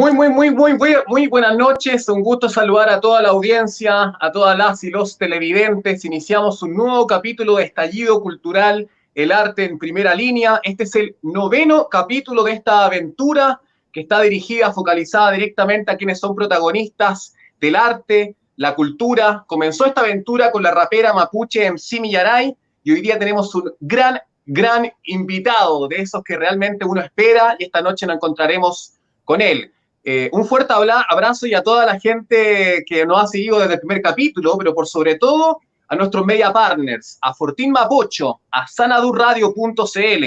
Muy, muy, muy, muy, muy, buenas noches. Un gusto saludar a toda la audiencia, a todas las y los televidentes. Iniciamos un nuevo capítulo de Estallido Cultural, el arte en primera línea. Este es el noveno capítulo de esta aventura que está dirigida, focalizada directamente a quienes son protagonistas del arte, la cultura. Comenzó esta aventura con la rapera mapuche MC Millaray y hoy día tenemos un gran, gran invitado de esos que realmente uno espera y esta noche nos encontraremos con él. Eh, un fuerte abrazo y a toda la gente que nos ha seguido desde el primer capítulo, pero por sobre todo a nuestros media partners, a Fortín Mapocho, a sanadurradio.cl,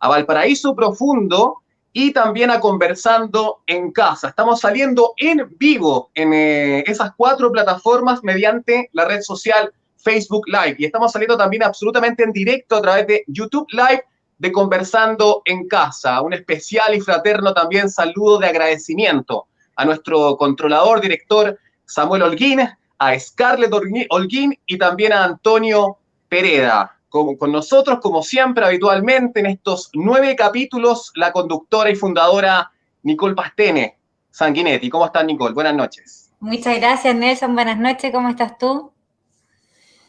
a Valparaíso Profundo y también a Conversando en Casa. Estamos saliendo en vivo en eh, esas cuatro plataformas mediante la red social Facebook Live y estamos saliendo también absolutamente en directo a través de YouTube Live de Conversando en Casa. Un especial y fraterno también saludo de agradecimiento a nuestro controlador, director Samuel Holguín, a Scarlett Holguín y también a Antonio Pereda. Con, con, nosotros, como siempre, habitualmente, en estos nueve capítulos, la conductora y fundadora Nicole Pastene Sanguinetti. ¿Cómo estás, Nicole? Buenas noches. Muchas gracias, Nelson. Buenas noches. ¿Cómo estás tú?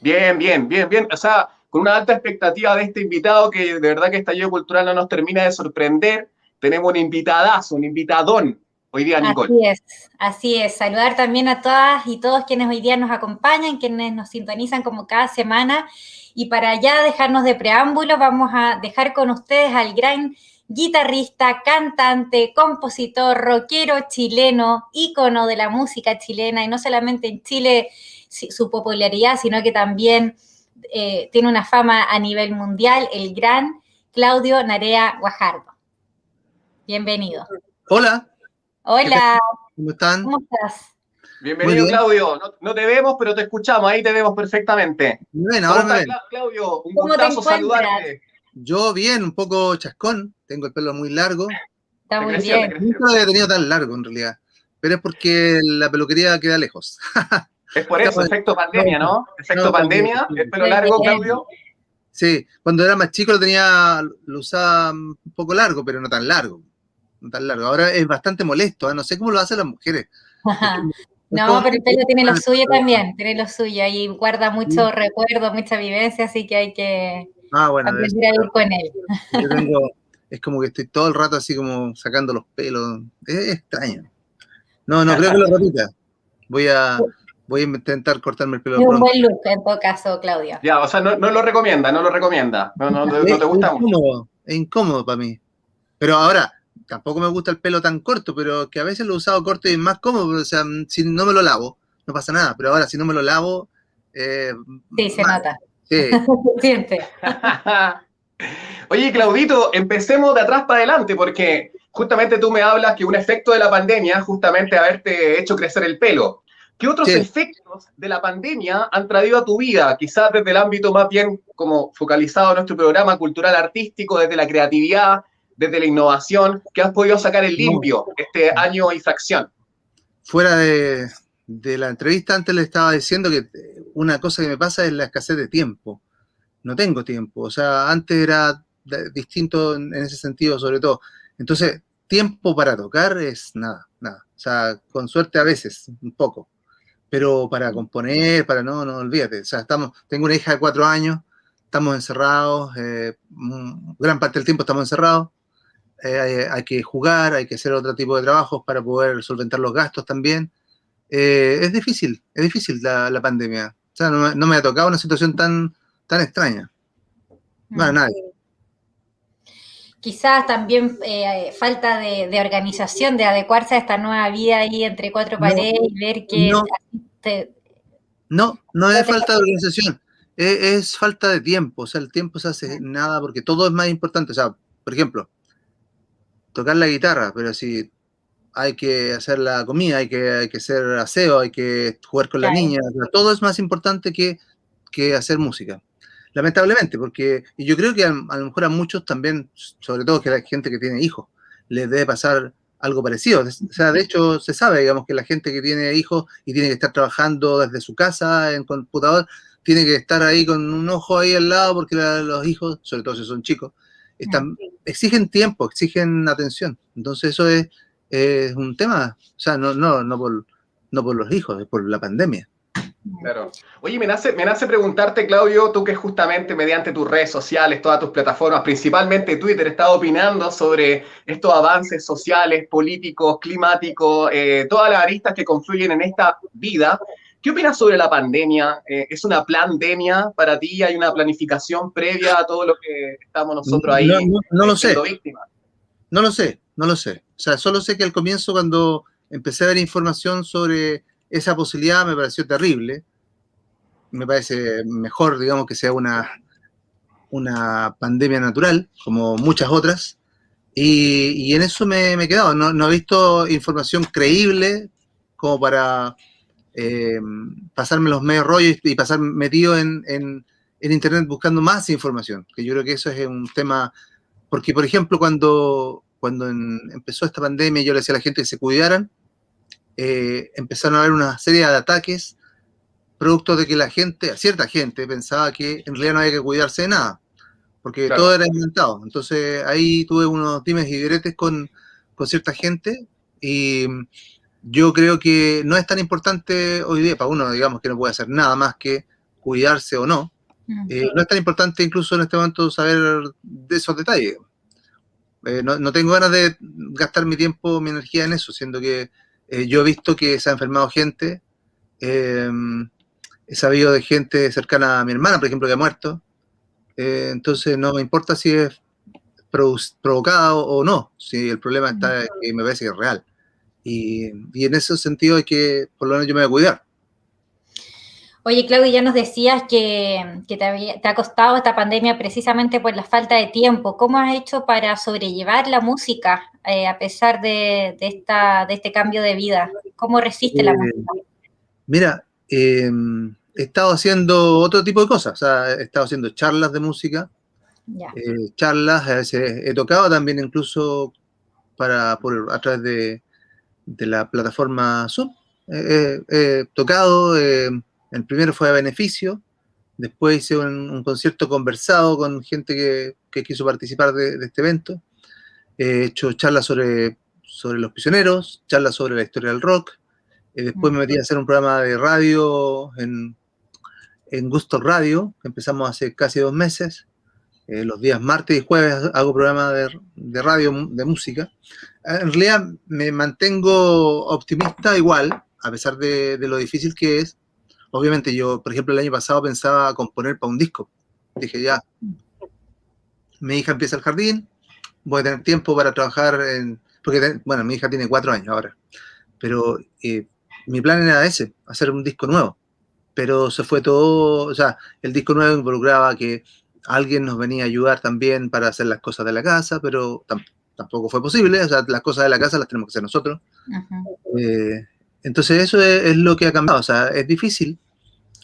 Bien, bien, bien, bien. O sea, con una alta expectativa de este invitado que de verdad que Estallido Cultural no nos termina de sorprender. Tenemos un invitadazo, un invitadón hoy día, Nicole. Así es, así es. Saludar también a todas y todos quienes hoy día nos acompañan, quienes nos sintonizan como cada semana. Y para ya dejarnos de preámbulo, vamos a dejar con ustedes al gran guitarrista, cantante, compositor, rockero chileno, ícono de la música chilena, y no solamente en Chile su popularidad, sino que también eh, tiene una fama a nivel mundial, el gran Claudio Narea Guajardo. Bienvenido. Hola. Hola. ¿Cómo están? ¿Cómo estás? Bienvenido, Claudio. No, te vemos, pero te escuchamos. Ahí te vemos perfectamente. Bien, ahora me ven. Claudio, un gustazo saludarte. Yo bien, un poco chascón. Tengo el pelo muy largo. Está muy bien. Nunca lo había tenido tan largo, en realidad. Pero es porque la peluquería queda lejos. Es por eso, efecto pandemia, ¿no? Efecto pandemia, el pelo largo, Claudio. Sí, cuando era más chico lo tenía, lo usaba un poco largo, pero no tan largo. No tan largo. Ahora es bastante molesto, ¿eh? no sé cómo lo hacen las mujeres. no, pero el pelo tiene lo suyo también, tiene lo suyo y guarda mucho recuerdo, mucha vivencia, así que hay que ah, bueno, aprender a ir con él. Yo tengo, es como que estoy todo el rato así como sacando los pelos. Es extraño. No, no creo que lo repita. Voy a, Voy a intentar cortarme el pelo. un buen look en todo caso, Claudia. Ya, o sea, no, lo recomienda, no lo recomienda. No, no, no, te gusta mucho. Es incómodo para mí. Pero ahora, tampoco me gusta el pelo tan corto, pero que a veces lo he usado corto y es más cómodo. O sea, si no me lo lavo, no pasa nada. Pero ahora, si no me lo lavo. Eh, sí, se nota. Sí. Siente. Oye, Claudito, empecemos de atrás para adelante, porque justamente tú me hablas que un efecto de la pandemia, justamente haberte hecho crecer el pelo. ¿Qué otros efectos de la pandemia han traído a tu vida? Quizás desde el ámbito más bien como focalizado en nuestro programa cultural artístico, desde la creatividad, desde la innovación, que has podido sacar el limpio este año y fracción. Fuera de, la entrevista, antes le estaba diciendo que una cosa que me pasa es la escasez de tiempo. No tengo tiempo. O sea, antes era distinto en ese sentido, sobre todo. Entonces, tiempo para tocar es nada, nada. O sea, con suerte a veces, un poco pero para componer, para no, no olvídate. O sea, estamos, tengo una hija de cuatro años, estamos encerrados, eh, gran parte del tiempo estamos encerrados. Eh, hay, que jugar, hay que hacer otro tipo de trabajos para poder solventar los gastos también. Eh, es difícil, es difícil la, pandemia. O sea, no, me ha tocado una situación tan, tan extraña. Bueno, nadie quizás también eh, falta de, organización, de adecuarse a esta nueva vida ahí entre cuatro paredes y ver que... No, no, es falta de organización, es, falta de tiempo, o sea, el tiempo se hace nada porque todo es más importante, o sea, por ejemplo, tocar la guitarra, pero si hay que hacer la comida, hay que, hay que hacer aseo, hay que jugar con la niña, todo es más importante que, que hacer música lamentablemente, porque y yo creo que a, lo mejor a muchos también, sobre todo que la gente que tiene hijos, les debe pasar algo parecido. O sea, de hecho, se sabe, digamos, que la gente que tiene hijos y tiene que estar trabajando desde su casa en computador, tiene que estar ahí con un ojo ahí al lado, porque los hijos, sobre todo si son chicos, están, exigen tiempo, exigen atención. Entonces eso es, es un tema, o sea, no, no, no, por, no por los hijos, es por la pandemia. Claro. Oye, me nace, me nace preguntarte, Claudio, tú que justamente mediante tus redes sociales, todas tus plataformas, principalmente Twitter, estás opinando sobre estos avances sociales, políticos, climáticos, eh, todas las aristas que confluyen en esta vida. ¿Qué opinas sobre la pandemia? Eh, ¿Es una pandemia para ti? ¿Hay una planificación previa a todo lo que estamos nosotros ahí? No, no lo sé. No lo sé, no lo sé. O sea, solo sé que al comienzo cuando empecé a ver información sobre esa posibilidad me pareció terrible. Me parece mejor, digamos, que sea una, una pandemia natural, como muchas otras. Y, en eso me, he quedado. No, he visto información creíble como para eh, pasarme los medios rollos y pasar metido en, en, Internet buscando más información. Que yo creo que eso es un tema. Porque, por ejemplo, cuando, cuando empezó esta pandemia, yo le decía a la gente que se cuidaran eh, empezaron a haber una serie de ataques producto de que la gente, cierta gente, pensaba que en realidad no había que cuidarse de nada, porque todo era inventado. Entonces ahí tuve unos dimes y diretes con, con cierta gente y yo creo que no es tan importante hoy día, para uno, digamos, que no puede hacer nada más que cuidarse o no. Eh, no es tan importante incluso en este momento saber de esos detalles. Eh, no, no, tengo ganas de gastar mi tiempo, mi energía en eso, siendo que eh, yo he visto que se ha enfermado gente, em, he sabido de gente cercana a mi hermana, por ejemplo, que ha muerto. Eh, entonces no me importa si es provocado o no, si el problema está que me parece que es real. Y, en ese sentido hay que, por lo menos yo me voy a cuidar. Oye, Claudio, ya nos decías que, te, ha costado esta pandemia precisamente por la falta de tiempo. ¿Cómo has hecho para sobrellevar la música eh, a pesar de, esta, de este cambio de vida? ¿Cómo resiste la eh, música? Mira, em, he estado haciendo otro tipo de cosas. O sea, he estado haciendo charlas de música, eh, charlas, a veces he tocado también incluso para, por, a través de, la plataforma Zoom. he tocado el primero fue a beneficio, después hice un, concierto conversado con gente que, quiso participar de, este evento. He hecho charlas sobre, sobre los prisioneros, charlas sobre la historia del rock. Eh, después me metí a hacer un programa de radio en, en Gusto Radio, que empezamos hace casi dos meses. Eh, los días martes y jueves hago programa de, de, radio de música. En realidad me mantengo optimista igual, a pesar de, de, lo difícil que es, obviamente yo, por ejemplo, el año pasado pensaba componer para un disco. Dije, ya, mi hija empieza el jardín, voy a tener tiempo para trabajar en... Porque, bueno, mi hija tiene cuatro años ahora, pero eh, mi plan era ese, hacer un disco nuevo. Pero se fue todo, o sea, el disco nuevo involucraba que alguien nos venía a ayudar también para hacer las cosas de la casa, pero tampoco fue posible, o sea, las cosas de la casa las tenemos que hacer nosotros. Eh, entonces eso es, lo que ha cambiado, o sea, es difícil,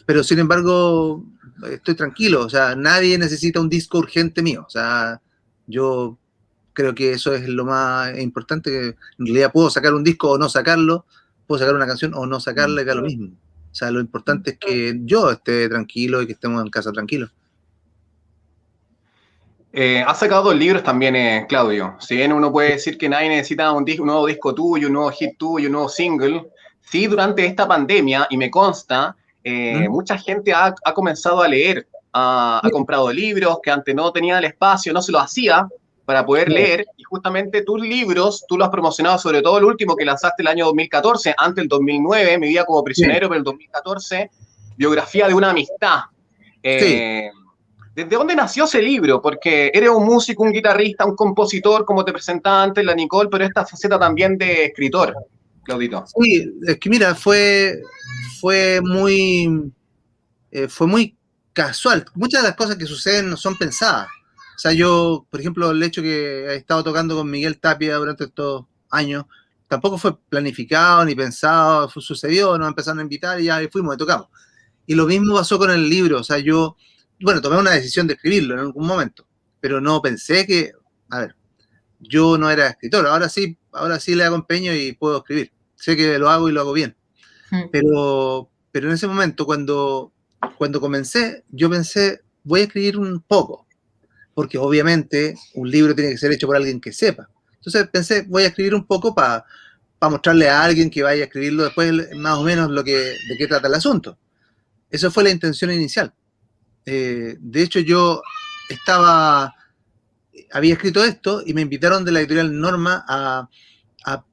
pero sin embargo estoy tranquilo, o sea, nadie necesita un disco urgente mío, o sea, yo creo que eso es lo más importante, que en realidad puedo sacar un disco o no sacarlo, puedo sacar una canción o no sacarla, que es lo mismo. O sea, lo importante es que yo esté tranquilo y que estemos en casa tranquilos. Eh, has sacado dos libros también, eh, Claudio. Si bien uno puede decir que nadie necesita un, un, nuevo disco tuyo, un nuevo hit tuyo, un nuevo single, sí, durante esta pandemia, y me consta, eh, mucha gente ha, comenzado a leer, ha, comprado libros que antes no tenía el espacio, no se lo hacía para poder leer, y justamente tus libros, tú los has promocionado, sobre todo el último que lanzaste el año 2014, antes del 2009, Mi vida como prisionero, pero el 2014, Biografía de una amistad. Eh, ¿Desde dónde nació ese libro? Porque eres un músico, un guitarrista, un compositor, como te presentaba antes la Nicole, pero esta faceta también de escritor. Sí, es que mira, fue, fue muy eh, fue muy casual. Muchas de las cosas que suceden no son pensadas. O sea, yo, por ejemplo, el hecho que he estado tocando con Miguel Tapia durante estos años, tampoco fue planificado ni pensado, sucedió, nos empezaron a invitar y ya fuimos y tocamos. Y lo mismo pasó con el libro, o sea, yo, bueno, tomé una decisión de escribirlo en algún momento, pero no pensé que, a ver, yo no era escritor, ahora sí, ahora sí le hago empeño y puedo escribir. Sé que lo hago y lo hago bien. Mm. Pero, pero en ese momento, cuando, cuando comencé, yo pensé, voy a escribir un poco, porque obviamente un libro tiene que ser hecho por alguien que sepa. Entonces pensé, voy a escribir un poco para mostrarle a alguien que vaya a escribirlo después más o menos lo que, de qué trata el asunto. Esa fue la intención inicial. Eh, de hecho, yo estaba, había escrito esto y me invitaron de la editorial Norma a,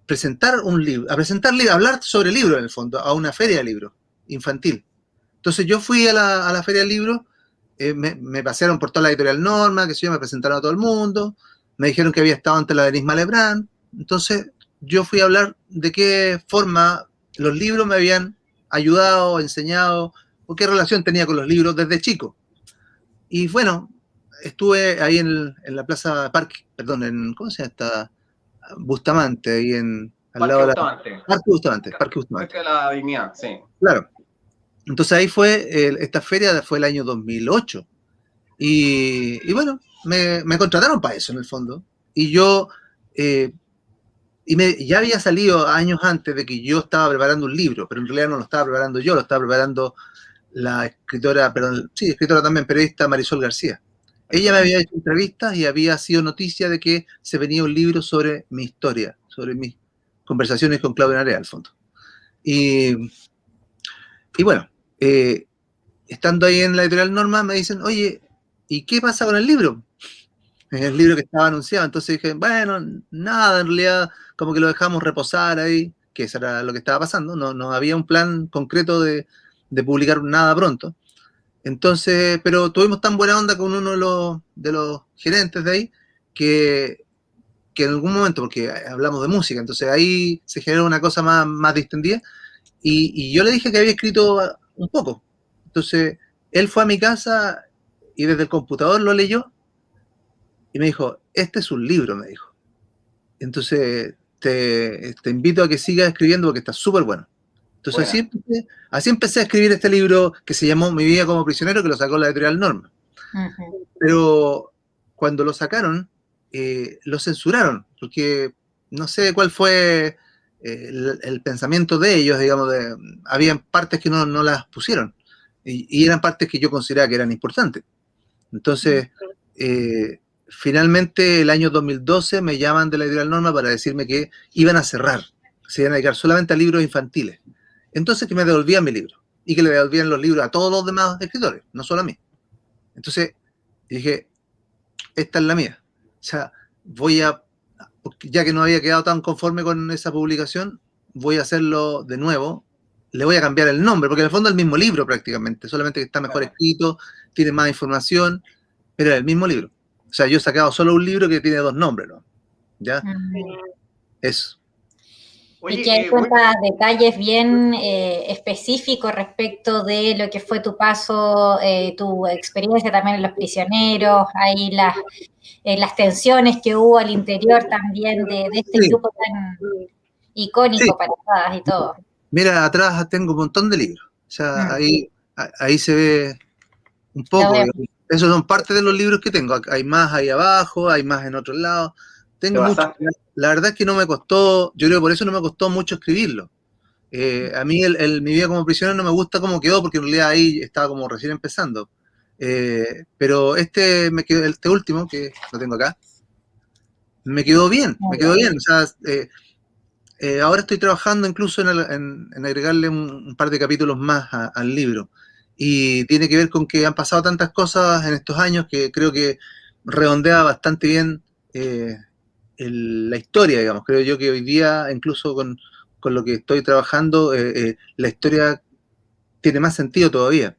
presentar un libro, a presentar, a hablar sobre libros en el fondo, a una feria de libros infantil. Entonces yo fui a la, feria de libros, eh, me, pasearon por toda la editorial Norma, que yo, me presentaron a todo el mundo, me dijeron que había estado ante la Denise Malebrán, entonces yo fui a hablar de qué forma los libros me habían ayudado, enseñado, o qué relación tenía con los libros desde chico. Y bueno, estuve ahí en, la Plaza Parque, perdón, en, ¿cómo se llama esta? Bustamante, ahí en... Al Parque lado Bustamante. De Parque Bustamante, Parque Bustamante. de la Dignidad, sí. Claro. Entonces ahí fue, esta feria fue el año 2008. Y, y bueno, me, me, contrataron para eso en el fondo. Y yo, eh, y me, ya había salido años antes de que yo estaba preparando un libro, pero en realidad no lo estaba preparando yo, lo estaba preparando la escritora, perdón, sí, escritora también, periodista Marisol García. Ella me había hecho entrevistas y había sido noticia de que se venía un libro sobre mi historia, sobre mis conversaciones con Claudia Narea, al fondo. Y, bueno, eh, estando ahí en la editorial Norma, me dicen, oye, ¿y qué pasa con el libro? El libro que estaba anunciado. Entonces dije, bueno, nada, en realidad, como que lo dejamos reposar ahí, que eso era lo que estaba pasando. No, no había un plan concreto de publicar nada pronto. Entonces, pero tuvimos tan buena onda con uno de los, de los gerentes de ahí que, que, en algún momento, porque hablamos de música, entonces ahí se generó una cosa más, más distendida y, yo le dije que había escrito un poco. Entonces, él fue a mi casa y desde el computador lo leyó y me dijo, este es un libro, me dijo. Entonces, te, te invito a que sigas escribiendo porque está súper bueno. Entonces así empecé, a escribir este libro que se llamó Mi vida como prisionero, que lo sacó la editorial Norma. Pero cuando lo sacaron, eh, lo censuraron, porque no sé cuál fue eh, el, pensamiento de ellos, digamos, de, habían partes que no, las pusieron, y, eran partes que yo consideraba que eran importantes. Entonces, eh, finalmente el año 2012 me llaman de la editorial Norma para decirme que iban a cerrar, se iban a dedicar solamente a libros infantiles. Entonces que me devolvían mi libro y que le devolvían los libros a todos los demás escritores, no solo a mí. Entonces dije, esta es la mía. O sea, voy a, ya que no había quedado tan conforme con esa publicación, voy a hacerlo de nuevo. Le voy a cambiar el nombre, porque en el fondo es el mismo libro prácticamente, solamente que está mejor escrito, tiene más información, pero es el mismo libro. O sea, yo he sacado solo un libro que tiene dos nombres, ¿no? ¿Ya? Eso y que hay eh, detalles bien eh, específicos respecto de lo que fue tu paso, eh, tu experiencia también en los prisioneros, ahí las, las tensiones que hubo al interior también de, este grupo tan icónico para todas y todo. Mira, atrás tengo un montón de libros. O sea, mm. ahí, ahí se ve un poco. Esos son parte de los libros que tengo. Hay más ahí abajo, hay más en otros lados. Tengo mucho, la verdad es que no me costó, yo creo que por eso no me costó mucho escribirlo. Eh, a mí el, mi vida como prisionero no me gusta cómo quedó, porque en realidad ahí estaba como recién empezando. Eh, pero este, me quedó, este último, que lo tengo acá, me quedó bien, me quedó bien. O sea, eh, ahora estoy trabajando incluso en, agregarle un, par de capítulos más al libro. Y tiene que ver con que han pasado tantas cosas en estos años que creo que redondea bastante bien la historia, digamos. Creo yo que hoy día, incluso con, lo que estoy trabajando, eh, eh, la historia tiene más sentido todavía.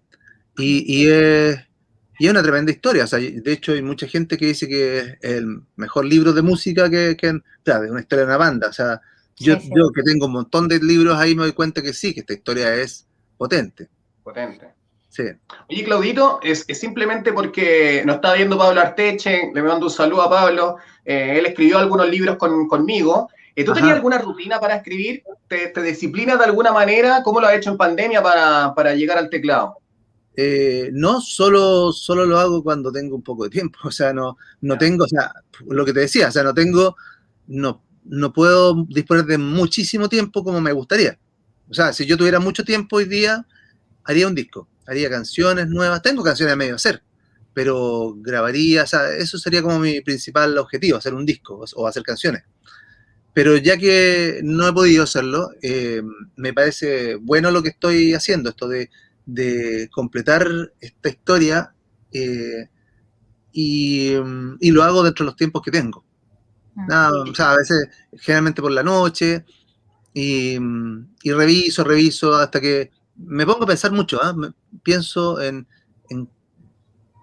Y, y, es, una tremenda historia. de hecho, hay mucha gente que dice que es el mejor libro de música que, que de una historia de una banda. O sea, yo, yo que tengo un montón de libros ahí me doy cuenta que sí, que esta historia es potente. Potente. Sí. Oye, Claudito, es, simplemente porque nos está viendo Pablo Arteche, le mando un saludo a Pablo, eh, él escribió algunos libros conmigo. Eh, ¿Tú tenías alguna rutina para escribir? ¿Te, disciplinas de alguna manera? ¿Cómo lo has hecho en pandemia para, llegar al teclado? Eh, no, solo, solo lo hago cuando tengo un poco de tiempo, o sea, no, no tengo, o sea, lo que te decía, o sea, no tengo, no, no puedo disponer de muchísimo tiempo como me gustaría. O sea, si yo tuviera mucho tiempo hoy día, haría un disco haría canciones nuevas. Tengo canciones a medio hacer, pero grabaría, o sea, eso sería como mi principal objetivo, hacer un disco o hacer canciones. pero ya que no he podido hacerlo, eh, me parece bueno lo que estoy haciendo, esto de, completar esta historia eh, y, lo hago dentro de los tiempos que tengo. Ah, o sea, a veces, generalmente por la noche, y, reviso, reviso, hasta que me pongo a pensar mucho, ¿ah? pienso en,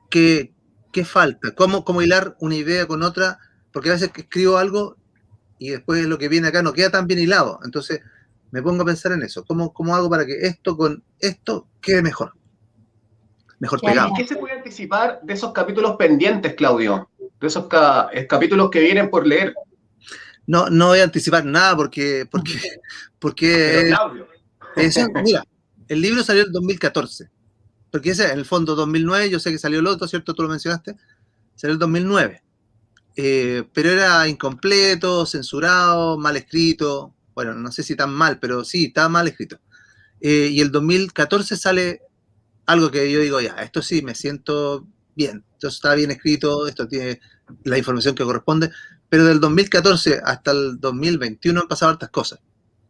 qué, falta, cómo, cómo hilar una idea con otra, porque a veces escribo algo y después lo que viene acá no queda tan bien hilado. Entonces me pongo a pensar en eso. ¿Cómo, cómo hago para que esto con esto quede mejor? Mejor pegado. ¿Qué se puede anticipar de esos capítulos pendientes, Claudio? De esos eh, capítulos que vienen por leer. No, no voy a anticipar nada porque, porque, porque Claudio. mira, el libro salió en 2014. Porque ese, en el fondo, 2009, yo sé que salió el otro, ¿cierto? Tú lo mencionaste. Salió el 2009. Eh, pero era incompleto, censurado, mal escrito. Bueno, no sé si tan mal, pero sí, estaba mal escrito. Eh, y el 2014 sale algo que yo digo, ya, esto sí, me siento bien, esto está bien escrito, esto tiene la información que corresponde, pero del 2014 hasta el 2021 han pasado hartas cosas.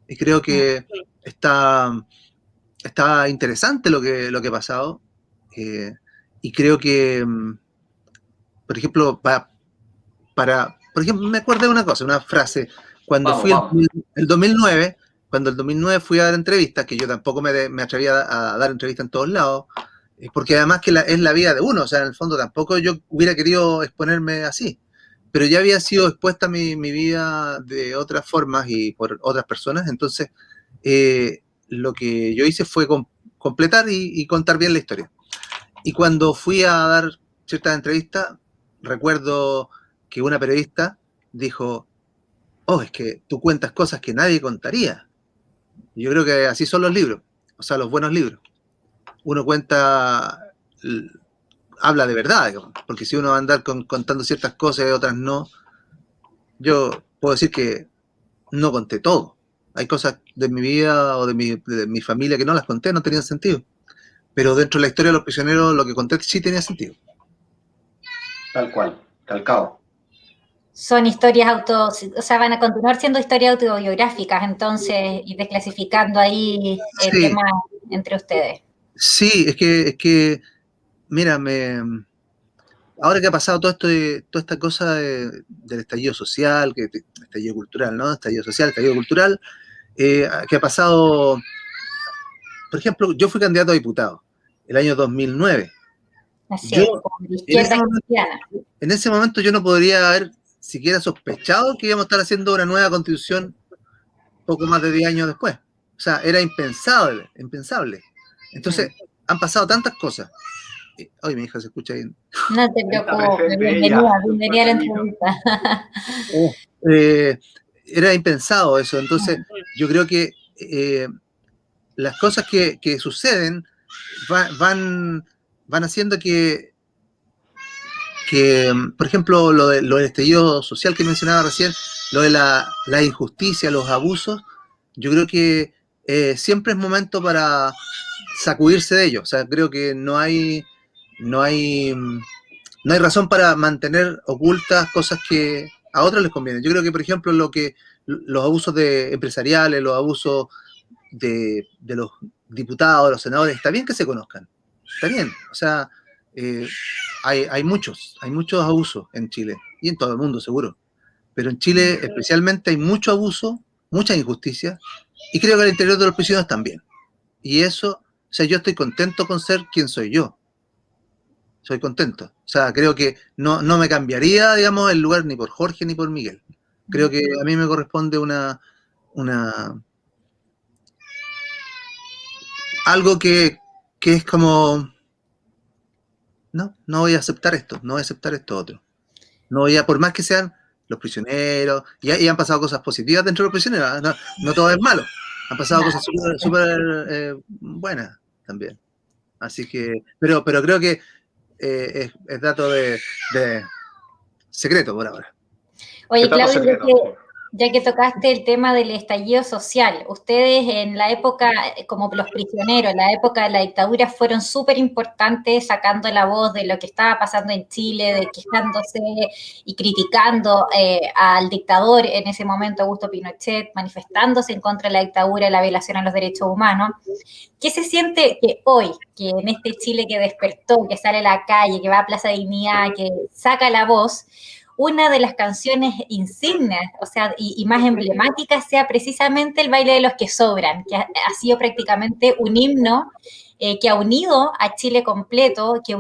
Y creo que está, está interesante lo que, lo que ha pasado. Eh, y creo que, mm, por ejemplo, para, para, por ejemplo, me acuerdo de una cosa, una frase, cuando fui El, 2009, cuando el 2009 fui a dar entrevistas, que yo tampoco me, me atrevía a, dar entrevistas en todos lados, eh, porque además que es la vida de uno, o sea, en el fondo tampoco yo hubiera querido exponerme así, pero ya había sido expuesta mi, mi vida de otras formas y por otras personas, entonces eh, lo que yo hice fue completar y, contar bien la historia. Y cuando fui a dar ciertas entrevistas, recuerdo que una periodista dijo, oh, es que tú cuentas cosas que nadie contaría. yo creo que así son los libros, o sea, los buenos libros. Uno cuenta, habla de verdad, porque si uno va a andar contando ciertas cosas y otras no, yo puedo decir que no conté todo. Hay cosas de mi vida o de mi, de mi familia que no las conté, no tenían sentido. Pero dentro de la historia de los prisioneros, lo que conté sí tenía sentido. Tal cual, calcado son historias auto, o sea, van a continuar siendo historias autobiográficas, entonces, y desclasificando ahí el tema entre ustedes. Sí, es que, es que, mira, me, ahora que ha pasado todo esto, de, toda esta cosa del estallido social, que estallido cultural, ¿no? Estallido social, estallido cultural, eh, que ha pasado, por ejemplo, yo fui candidato a diputado el año 2009. Así es, en ese momento yo no podría haber siquiera sospechado que íbamos a estar haciendo una nueva constitución poco más de 10 años después. O sea, era impensable, impensable. Entonces, han pasado tantas cosas. Ay, mi hija se escucha bien. No te preocupes, bienvenida, bienvenida a la entrevista. Oh, eh, era impensado eso. Entonces, yo creo que eh, las cosas que, suceden van, van haciendo que que, por ejemplo, lo, de, lo del estallido social que mencionaba recién, lo de la, injusticia, los abusos, yo creo que eh, siempre es momento para sacudirse de ellos. O sea, creo que no hay, no hay, no hay razón para mantener ocultas cosas que a otros les convienen. Yo creo que, por ejemplo, lo que los abusos de empresariales, los abusos de, de los diputados, los senadores, está bien que se conozcan. Está bien. O sea, eh, hay, muchos, hay muchos abusos en Chile y en todo el mundo seguro. Pero en Chile especialmente hay mucho abuso, mucha injusticia y creo que al interior de los prisioneros también. Y eso, o sea, yo estoy contento con ser quien soy yo. Soy contento. O sea, creo que no, no me cambiaría, digamos, el lugar ni por Jorge ni por Miguel. Creo que a mí me corresponde una, una algo que, que es como no, no voy a aceptar esto, no voy a aceptar esto otro. No voy a, por más que sean los prisioneros, y, han pasado cosas positivas dentro de los prisioneros, ¿ah? no, todo es malo, han pasado cosas súper eh, buenas también. Así que, pero creo que eh, es, dato de, secreto por ahora. Oye, Claudio, ya que tocaste el tema del estallido social, ustedes en la época, como los prisioneros, en la época de la dictadura, fueron súper importantes sacando la voz de lo que estaba pasando en Chile, de quejándose y criticando eh, al dictador en ese momento, Augusto Pinochet, manifestándose en contra de la dictadura y la violación a los derechos humanos. ¿Qué se siente que hoy, que en este Chile que despertó, que sale a la calle, que va a Plaza Dignidad, que saca la voz, una de las canciones insignes, o sea, y, más emblemáticas sea precisamente el baile de los que sobran, que ha, sido prácticamente un himno eh, que ha unido a Chile completo, que,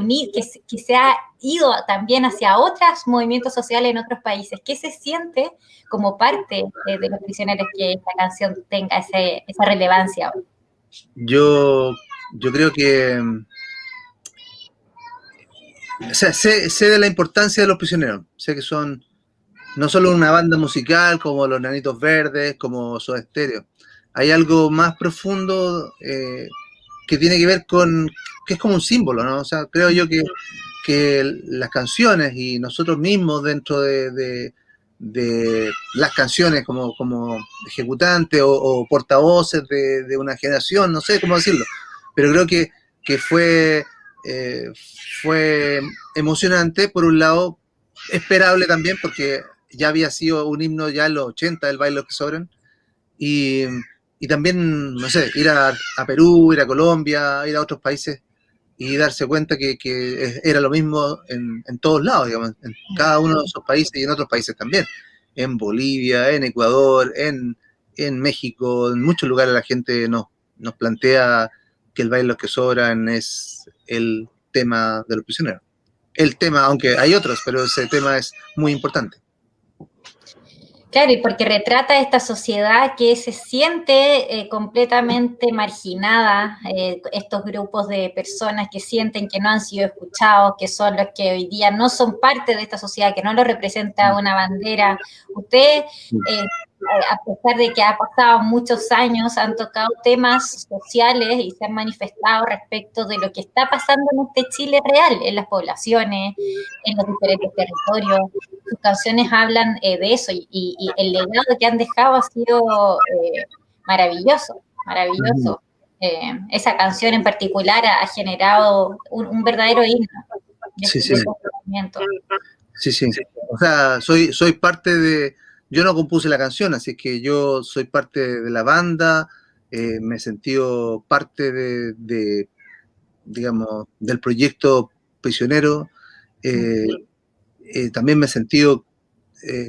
que, se ha ido también hacia otros movimientos sociales en otros países. ¿Qué se siente como parte de los prisioneros que esta canción tenga esa relevancia? Yo, yo creo que o sea, sé, de la importancia de los prisioneros. Sé que son no solo una banda musical como los Nanitos Verdes, como Soda Stereo. Hay algo más profundo eh, que tiene que ver con, que es como un símbolo, ¿no? O sea, creo yo que, que las canciones y nosotros mismos dentro de, las canciones como, como ejecutantes o, portavoces de, una generación, no sé cómo decirlo, pero creo que, que fue eh, fue emocionante, por un lado, esperable también, porque ya había sido un himno ya en los 80 del baile que sobran, y, y, también, no sé, ir a, Perú, ir a Colombia, ir a otros países y darse cuenta que, era lo mismo en, en, todos lados, digamos, en cada uno de esos países y en otros países también, en Bolivia, en Ecuador, en, en México, en muchos lugares la gente nos, nos plantea que el baile los que sobran es el tema de los prisioneros. El tema, aunque hay otros, pero ese tema es muy importante. Claro, y porque retrata esta sociedad que se siente eh, completamente marginada, eh, estos grupos de personas que sienten que no han sido escuchados, que son los que hoy día no son parte de esta sociedad, que no lo representa una bandera. Usted eh, a pesar de que ha pasado muchos años, han tocado temas sociales y se han manifestado respecto de lo que está pasando en este Chile real, en las poblaciones, en los diferentes territorios. Sus canciones hablan eh, de eso y, el legado que han dejado ha sido eh, maravilloso, maravilloso. Eh, esa canción en particular ha, generado un, verdadero himno. Sí, sí. sí, sí. O sea, soy, soy parte de yo no compuse la canción, así que yo soy parte de la banda, eh, me he sentido parte de, digamos, del proyecto Prisionero. Eh, eh, también me he sentido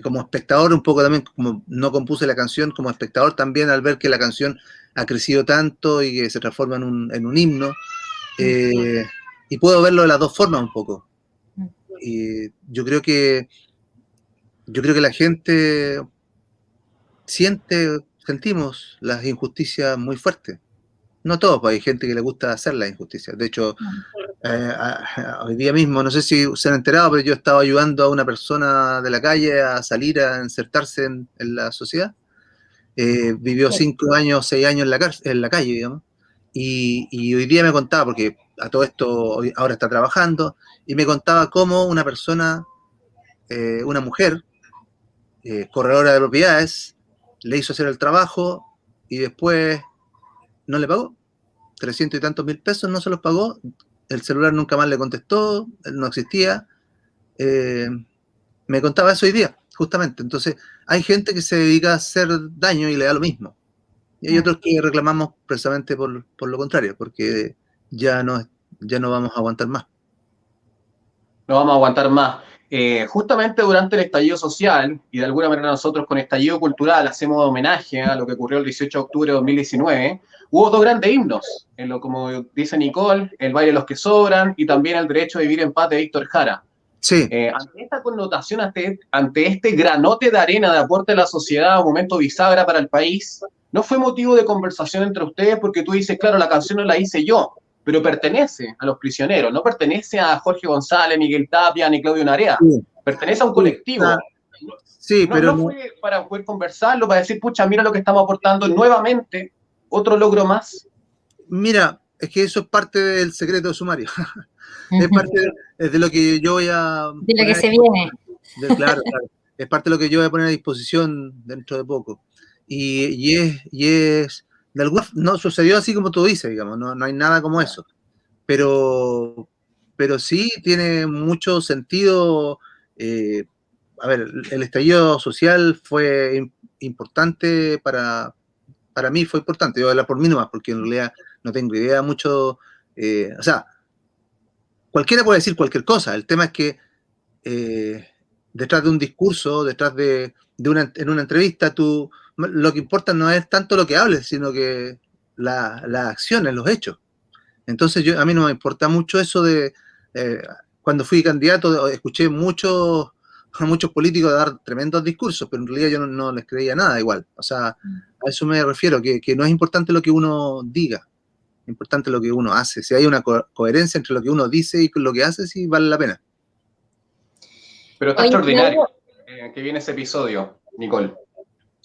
como espectador, un poco también, como no compuse la canción, como espectador también al ver que la canción ha crecido tanto y que se transforma en un, en un himno. y puedo verlo de las dos formas un poco. Y yo creo que yo creo que la gente siente, sentimos las injusticias muy fuertes. No todos, pues hay gente que le gusta hacer las injusticias. De hecho, eh, hoy día mismo, no sé si se han enterado, pero yo estaba ayudando a una persona de la calle a salir a insertarse en, la sociedad. Eh, vivió cinco años, seis años en la, en la calle, digamos. Y, y, hoy día me contaba, porque a todo esto ahora está trabajando, y me contaba cómo una persona, eh, una mujer, eh, corredora de propiedades, le hizo hacer el trabajo y después no le pagó. 300 y tantos mil pesos no se los pagó, el celular nunca más le contestó, no existía. Eh, me contaba eso hoy día, justamente. Entonces, hay gente que se dedica a hacer daño y le da lo mismo. Y hay otros que reclamamos precisamente por, por lo contrario, porque ya no, ya no vamos a aguantar más. No vamos a aguantar más. Eh, justamente durante el estallido social, y de alguna manera nosotros con estallido cultural hacemos homenaje a lo que ocurrió el 18 de octubre de 2019, hubo dos grandes himnos, en lo, como dice Nicole, el baile de los que sobran y también el derecho a vivir en paz de Víctor Jara. Sí. Eh, ante esta connotación, ante, ante este granote de arena de aporte a la sociedad, un momento bisagra para el país, no fue motivo de conversación entre ustedes porque tú dices, claro, la canción no la hice yo, pero pertenece a los prisioneros, no pertenece a Jorge González, Miguel Tapia ni Claudio Narea, pertenece a un colectivo. Sí, pero no fue para poder conversarlo, para decir, pucha, mira lo que estamos aportando nuevamente, otro logro más. Mira, es que eso es parte del secreto de sumario. es parte de, lo que yo voy a... De lo que se viene. claro, claro. es parte de lo que yo voy a poner a disposición dentro de poco. Y, y es, y es, de alguna no sucedió así como tú dices, digamos, no, no hay nada como eso. Pero, pero sí tiene mucho sentido. Eh, a ver, el estallido social fue importante para, para mí, fue importante. Yo voy a hablar por mí nomás, porque en realidad no tengo idea mucho. Eh, o sea, cualquiera puede decir cualquier cosa. El tema es que eh, detrás de un discurso, detrás de, de, una, en una entrevista, tú, lo que importa no es tanto lo que hables, sino que las la acciones, los hechos. Entonces yo, a mí no me importa mucho eso de, eh, cuando fui candidato, escuché muchos muchos políticos dar tremendos discursos, pero en realidad yo no, les creía nada igual. O sea, mm. a eso me refiero, que, no es importante lo que uno diga, es importante lo que uno hace. Si hay una coherencia entre lo que uno dice y lo que hace, sí vale la pena. Pero está extraordinario eh, que viene ese episodio, Nicole.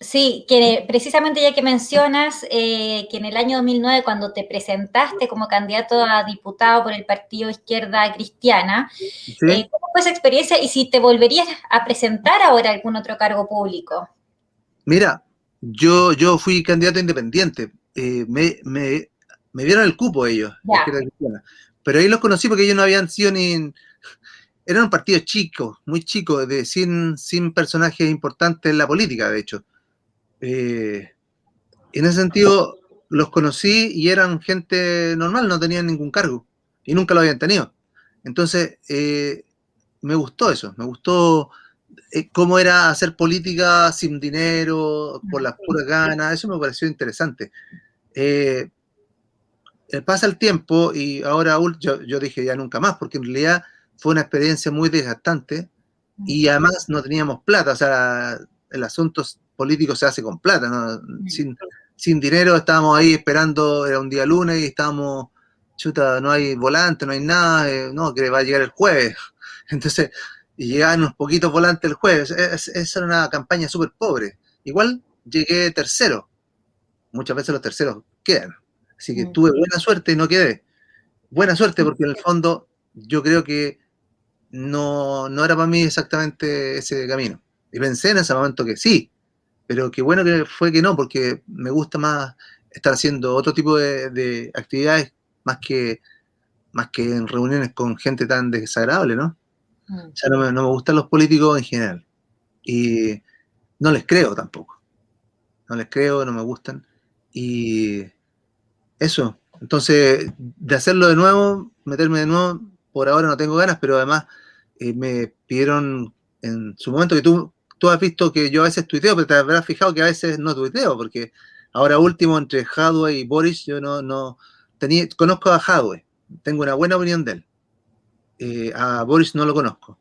Sí, que precisamente ya que mencionas eh, que en el año 2009, cuando te presentaste como candidato a diputado por el Partido Izquierda Cristiana, eh, ¿cómo fue esa experiencia y si te volverías a presentar ahora algún otro cargo público? Mira, yo, yo fui candidato independiente. Eh, me, me, dieron el cupo ellos, pero ahí los conocí porque ellos no habían sido ni... Eran un partido chico, muy chico, de, sin, sin personajes importantes en la política, de hecho. Eh, en ese sentido, los conocí y eran gente normal, no tenían ningún cargo y nunca lo habían tenido. Entonces, eh, me gustó eso, me gustó eh, cómo era hacer política sin dinero, por las puras ganas, eso me pareció interesante. pasa el tiempo y ahora yo, yo, dije ya nunca más, porque en realidad fue una experiencia muy desgastante y además no teníamos plata, o sea, el asunto político se hace con plata, mm. sin, dinero estábamos ahí esperando, era un día lunes y estábamos, chuta, no hay volante, no hay nada, eh, no, que va a llegar el jueves. Entonces, y llegaban unos poquitos volantes el jueves. esa era una campaña súper pobre. Igual llegué tercero. Muchas veces los terceros quedan. Así que tuve buena suerte y no quedé. Buena suerte porque en el fondo yo creo que no, no era para mí exactamente ese camino. Y pensé en ese momento que sí, pero qué bueno que fue que no, porque me gusta más estar haciendo otro tipo de, actividades más que, más que en reuniones con gente tan desagradable, ¿no? Mm. O sea, no me, no me gustan los políticos en general. Y no les creo tampoco. No les creo, no me gustan. Y eso. Entonces, de hacerlo de nuevo, meterme de nuevo, por ahora no tengo ganas, pero además eh, me pidieron en su momento que tú tú has visto que yo a veces tuiteo, pero te habrás fijado que a veces no tuiteo, porque ahora último entre Hadwe y Boris, yo no, no tenía, conozco a Hadwe, tengo una buena opinión de él. Eh, a Boris no lo conozco.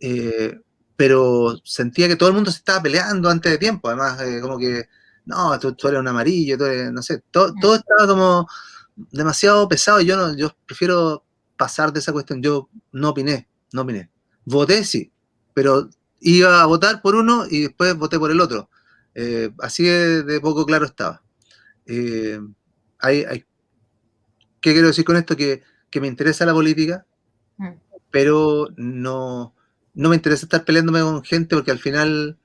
Eh, pero sentía que todo el mundo se estaba peleando antes de tiempo, además, eh, como que, no, tú, eres un amarillo, tú eres, no sé, todo, todo estaba como demasiado pesado y yo, no, yo prefiero pasar de esa cuestión. Yo no opiné, no opiné. Voté, sí, pero iba a votar por uno y después voté por el otro. Eh, así de, poco claro estaba. Eh, ¿Qué quiero decir con esto? Que, me interesa la política, mm. pero no, no me interesa estar peleándome con gente porque al final,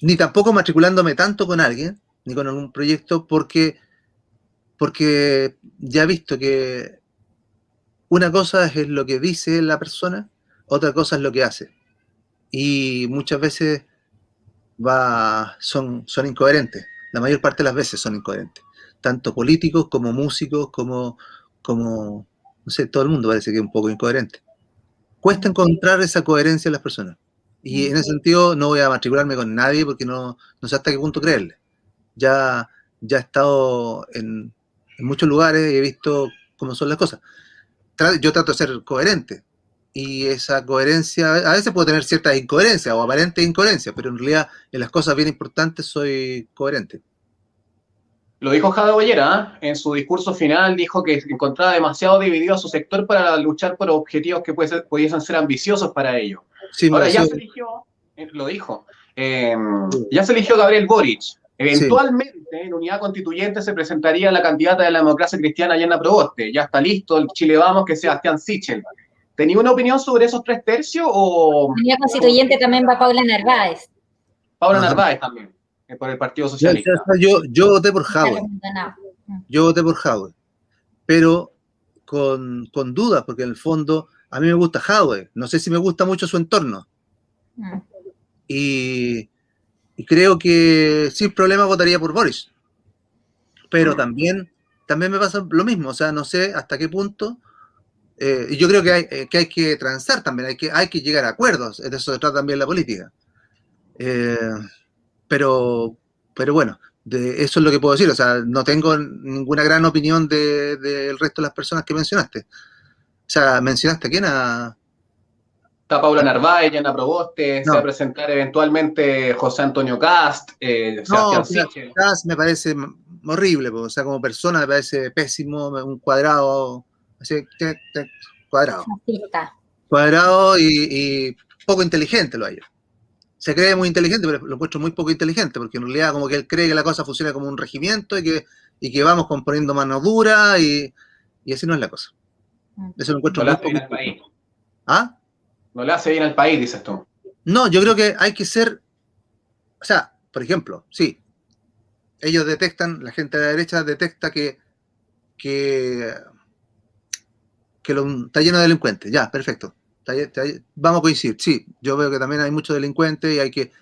ni tampoco matriculándome tanto con alguien, ni con algún proyecto, porque, porque ya he visto que una cosa es lo que dice la persona, otra cosa es lo que hace y muchas veces va, son, son incoherentes. La mayor parte de las veces son incoherentes. Tanto políticos como músicos, como, como, no sé, todo el mundo parece que es un poco incoherente. Cuesta encontrar esa coherencia en las personas. Y en ese sentido no voy a matricularme con nadie porque no, no sé hasta qué punto creerle. Ya, ya he estado en, en muchos lugares y he visto cómo son las cosas. Yo trato de ser coherente, y esa coherencia, a veces puedo tener cierta incoherencia o aparente incoherencia, pero en realidad en las cosas bien importantes soy coherente. Lo dijo Jada Bollera, ¿eh? en su discurso final dijo que encontraba demasiado dividido a su sector para luchar por objetivos que pudiesen ser ambiciosos para ellos. Ahora ya se eligió, eh, lo dijo, eh, ya se eligió Gabriel Boric. Eventualmente, en unidad constituyente se presentaría la candidata de la democracia cristiana, Yana Proboste. Ya está listo el Chile Vamos, que es Sebastián Sichel. ¿Tenía una opinión sobre esos tres tercios o...? En la constituyente también va Paula Narváez. Paula Narváez también, eh, por el Partido Socialista. Yo, yo, voté por Howard. Yo voté por Howard. Pero con, con, dudas, porque en el fondo a mí me gusta Howard. No sé si me gusta mucho su entorno. Mm. Y, y, creo que sin problema votaría por Boris. Pero mm. también, también me pasa lo mismo. O sea, no sé hasta qué punto eh, y yo creo que hay, eh, que hay que transar también, hay que, hay que llegar a acuerdos, de eso se trata también la política. Eh, pero, pero bueno, de eso es lo que puedo decir, o sea, no tengo ninguna gran opinión del de, resto de las personas que mencionaste. O sea, mencionaste a quién a... Está Paula Narváez, Yana Proboste, se va a presentar eventualmente José Antonio Cast, Sebastián no, Cast me parece horrible, o sea, como persona me parece pésimo, un cuadrado Así que, cuadrado. Cuadrado y, poco inteligente lo hay. Se cree muy inteligente, pero lo encuentro muy poco inteligente, porque en realidad como que él cree que la cosa funciona como un regimiento y que, y que vamos componiendo mano dura y, y así no es la cosa. Mm. Eso lo encuentro no muy poco. País. ¿Ah? No le hace bien al país, dices tú. No, yo creo que hay que ser, o sea, por ejemplo, sí, ellos detectan, la gente de la derecha detecta que, que que lo, está lleno de delincuentes. Ya, perfecto. vamos a coincidir. Sí, yo veo que también hay muchos delincuentes y hay que...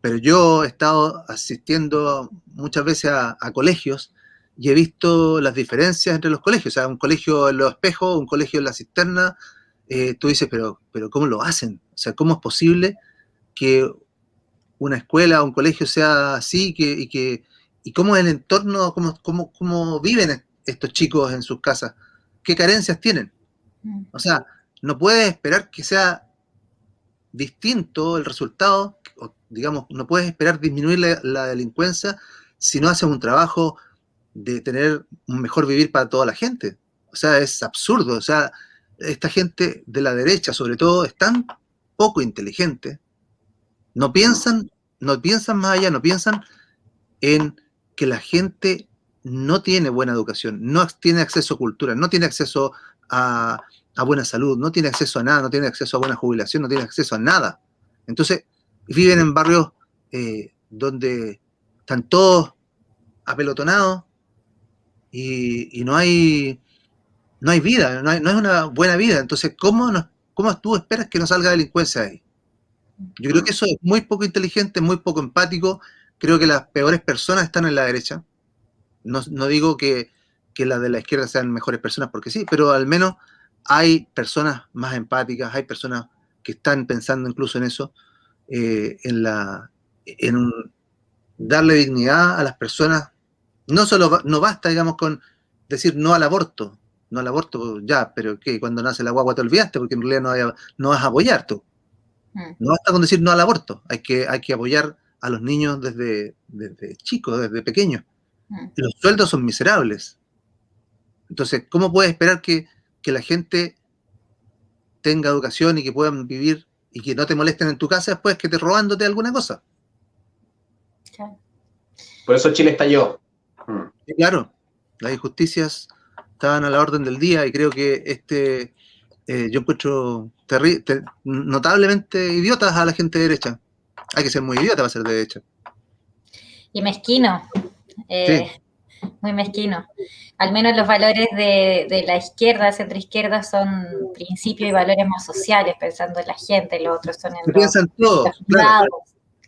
Pero yo he estado asistiendo muchas veces a, colegios y he visto las diferencias entre los colegios. O sea, un colegio en los espejos, un colegio en la cisterna. Eh, tú dices, pero, pero ¿cómo lo hacen? O sea, ¿cómo es posible que una escuela o un colegio sea así que, y, que, y cómo es el entorno, cómo, cómo, cómo viven estos chicos en sus casas? Qué carencias tienen. Mm. O sea, no puedes esperar que sea distinto el resultado, digamos, no puedes esperar disminuir la, delincuencia si no haces un trabajo de tener un mejor vivir para toda la gente. O sea, es absurdo. O sea, esta gente de la derecha, sobre todo, es tan poco inteligente. No piensan, no piensan más allá, no piensan en que la gente no tiene buena educación, no tiene acceso a cultura, no tiene acceso a, buena salud, no tiene acceso a nada, no tiene acceso a buena jubilación, no tiene acceso a nada. Entonces, viven en barrios eh, donde están todos apelotonados y, no hay no hay vida, no, es una buena vida. Entonces, ¿cómo, ¿cómo tú esperas que no salga delincuencia ahí? Yo creo que eso es muy poco inteligente, muy poco empático. Creo que las peores personas están en la derecha. No, digo que, las de la izquierda sean mejores personas, porque sí, pero al menos hay personas más empáticas, hay personas que están pensando incluso en eso, eh, en, la, en darle dignidad a las personas. No solo no basta, digamos, con decir no al aborto, no al aborto, ya, pero que cuando nace la guagua te olvidaste, porque en realidad no, no vas a apoyar tú. Mm. No basta con decir no al aborto, hay que, hay que apoyar a los niños desde, desde chicos, desde pequeños. Los sueldos son miserables. Entonces, ¿cómo puedes esperar que, la gente tenga educación y que puedan vivir y que no te molesten en tu casa después que te robándote alguna cosa? Por eso Chile estalló. yo. claro, las injusticias estaban a la orden del día y creo que este eh, yo encuentro notablemente idiotas a la gente de derecha. Hay que ser muy idiota para ser de derecha. Y mezquino. Eh, muy mezquino. Al menos los valores de, la izquierda, centro izquierda, son principios y valores más sociales, pensando en la gente, los otros son en piensan todos,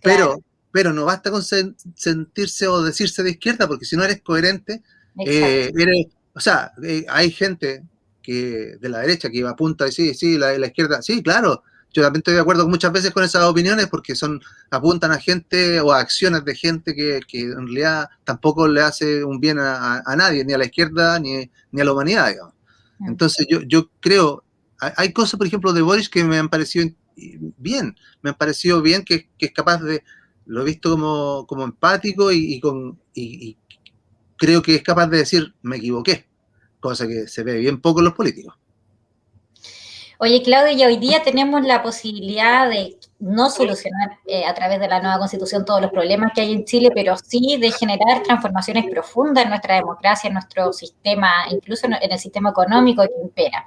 Pero, pero no basta con sentirse o decirse de izquierda, porque si no eres coherente, eh, o sea, eh, hay gente que de la derecha que apunta y sí, sí, la, la izquierda, sí, claro, yo también estoy de acuerdo muchas veces con esas opiniones porque son apuntan a gente o a acciones de gente que, en realidad tampoco le hace un bien a, nadie, ni a la izquierda ni, a la humanidad, digamos. Entonces yo, yo creo, hay, cosas, por ejemplo, de Boris que me han parecido bien, me han parecido bien que, es capaz de, lo he visto como, empático y, con, y creo que es capaz de decir, me equivoqué, cosa que se ve bien poco en los políticos. Oye, Claudia, hoy día tenemos la posibilidad de no solucionar eh, a través de la nueva constitución todos los problemas que hay en Chile, pero sí de generar transformaciones profundas en nuestra democracia, en nuestro sistema, incluso en el sistema económico que impera.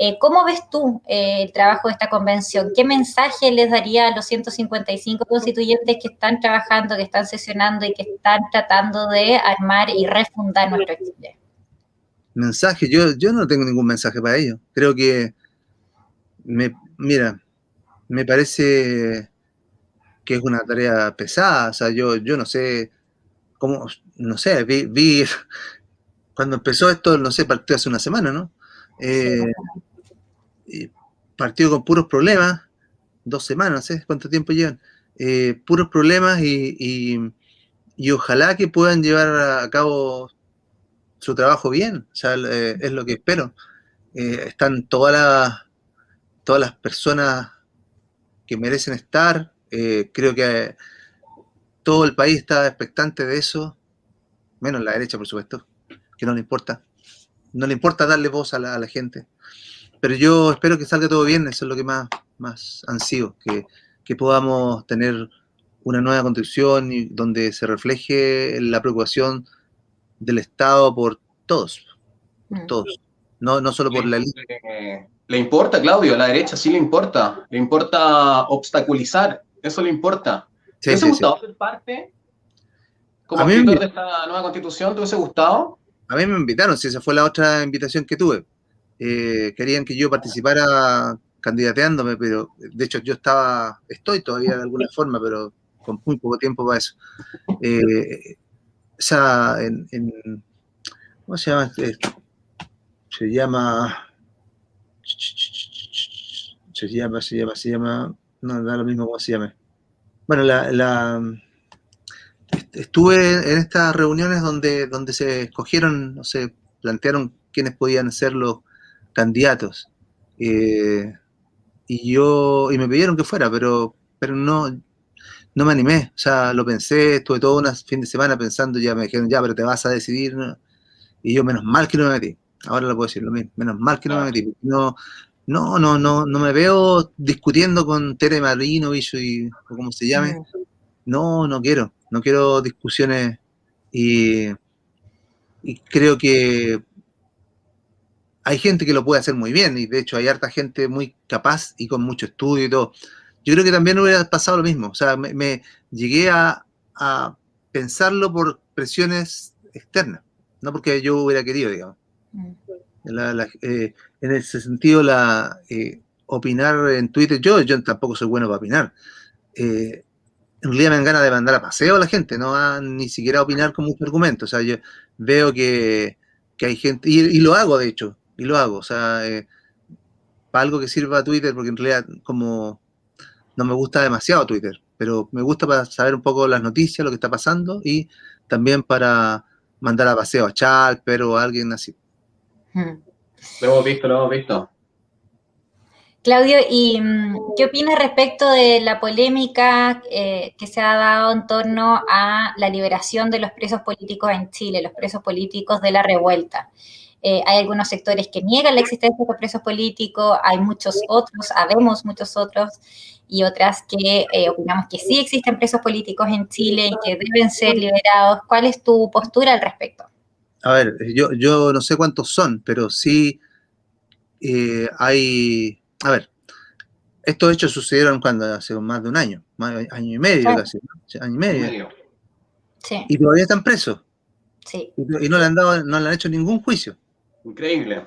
Eh, ¿Cómo ves tú eh, el trabajo de esta convención? ¿Qué mensaje les daría a los 155 constituyentes que están trabajando, que están sesionando y que están tratando de armar y refundar nuestro Chile? Mensaje, yo, yo no tengo ningún mensaje para ellos. Creo que, me, mira, me parece que es una tarea pesada. O sea, yo, yo no sé cómo, no sé, vi, vi cuando empezó esto, no sé, partió hace una semana, ¿no? Eh, partido con puros problemas, dos semanas, ¿eh? ¿Cuánto tiempo llevan? Eh, puros problemas y, y, ojalá que puedan llevar a cabo su trabajo bien, o sea, eh, es lo que espero. Eh, están todas las, todas las personas que merecen estar, creo que todo el país está expectante de eso, menos la derecha, por supuesto, que no le importa. No le importa darle voz a la gente pero yo espero que salga todo bien, eso es lo que más, más ansío, que, que podamos tener una nueva constitución y donde se refleje la preocupación del Estado por todos, por mm. todos, no, no solo por la ley. Le importa, Claudio, a la derecha sí le importa, le importa obstaculizar, eso le importa. ¿Te hubiese gustado ser parte como de esta nueva constitución? ¿Te hubiese gustado? A mí me invitaron, si esa fue la otra invitación que tuve. Eh, querían que yo participara candidateándome, pero de hecho yo estaba, estoy todavía de alguna forma, pero con muy poco tiempo para eso. Eh, esa, en, ¿cómo se llama? Se llama, se llama, se llama, se llama, no da lo mismo cómo se llama. Bueno, la, la estuve en estas reuniones donde, donde se escogieron, no sé, plantearon quiénes podían ser los candidatos. Eh, y yo, y me pidieron que fuera, pero, pero no, no me animé. O sea, lo pensé, estuve todo un fin de semana pensando, ya me dijeron, ya, pero te vas a decidir. Y yo, menos mal que no me metí. Ahora lo puedo decir lo mismo, menos mal que no me metí. No, no, no, no, no me veo discutiendo con Tere Marinovich y o como se llame. No, no quiero, no quiero discusiones y, y creo que hay gente que lo puede hacer muy bien y de hecho hay harta gente muy capaz y con mucho estudio y todo. Yo creo que también hubiera pasado lo mismo. O sea, me, llegué a, pensarlo por presiones externas, no porque yo hubiera querido, digamos. Mm. Eh, en ese sentido, la eh, opinar en Twitter, yo, yo tampoco soy bueno para opinar. Eh, en realidad me dan ganas de mandar a paseo a la gente, no a, ni siquiera opinar con mucho argumento. O sea, yo veo que, hay gente, y, lo hago de hecho, y lo hago. O sea, para algo que sirva Twitter, porque en realidad como no me gusta demasiado Twitter, pero me gusta para saber un poco las noticias, lo que está pasando y también para mandar a paseo a Chal, pero a alguien así. Lo hemos visto, lo hemos visto. Claudio, ¿y mm, qué opinas respecto de la polémica eh, que se ha dado en torno a la liberación de los presos políticos en Chile, los presos políticos de la revuelta? Eh, hay algunos sectores que niegan la existencia de presos políticos, hay muchos otros, habemos muchos otros, y otras que eh, opinamos que sí existen presos políticos en Chile y que deben ser liberados. ¿Cuál es tu postura al respecto? A ver, yo, yo no sé cuántos son, pero sí eh, hay... A ver, estos hechos sucedieron cuando hace más de un año, año y medio casi, año y medio. Sí. Y todavía están presos. Sí. Y, no le han dado, no le han hecho ningún juicio. Increíble.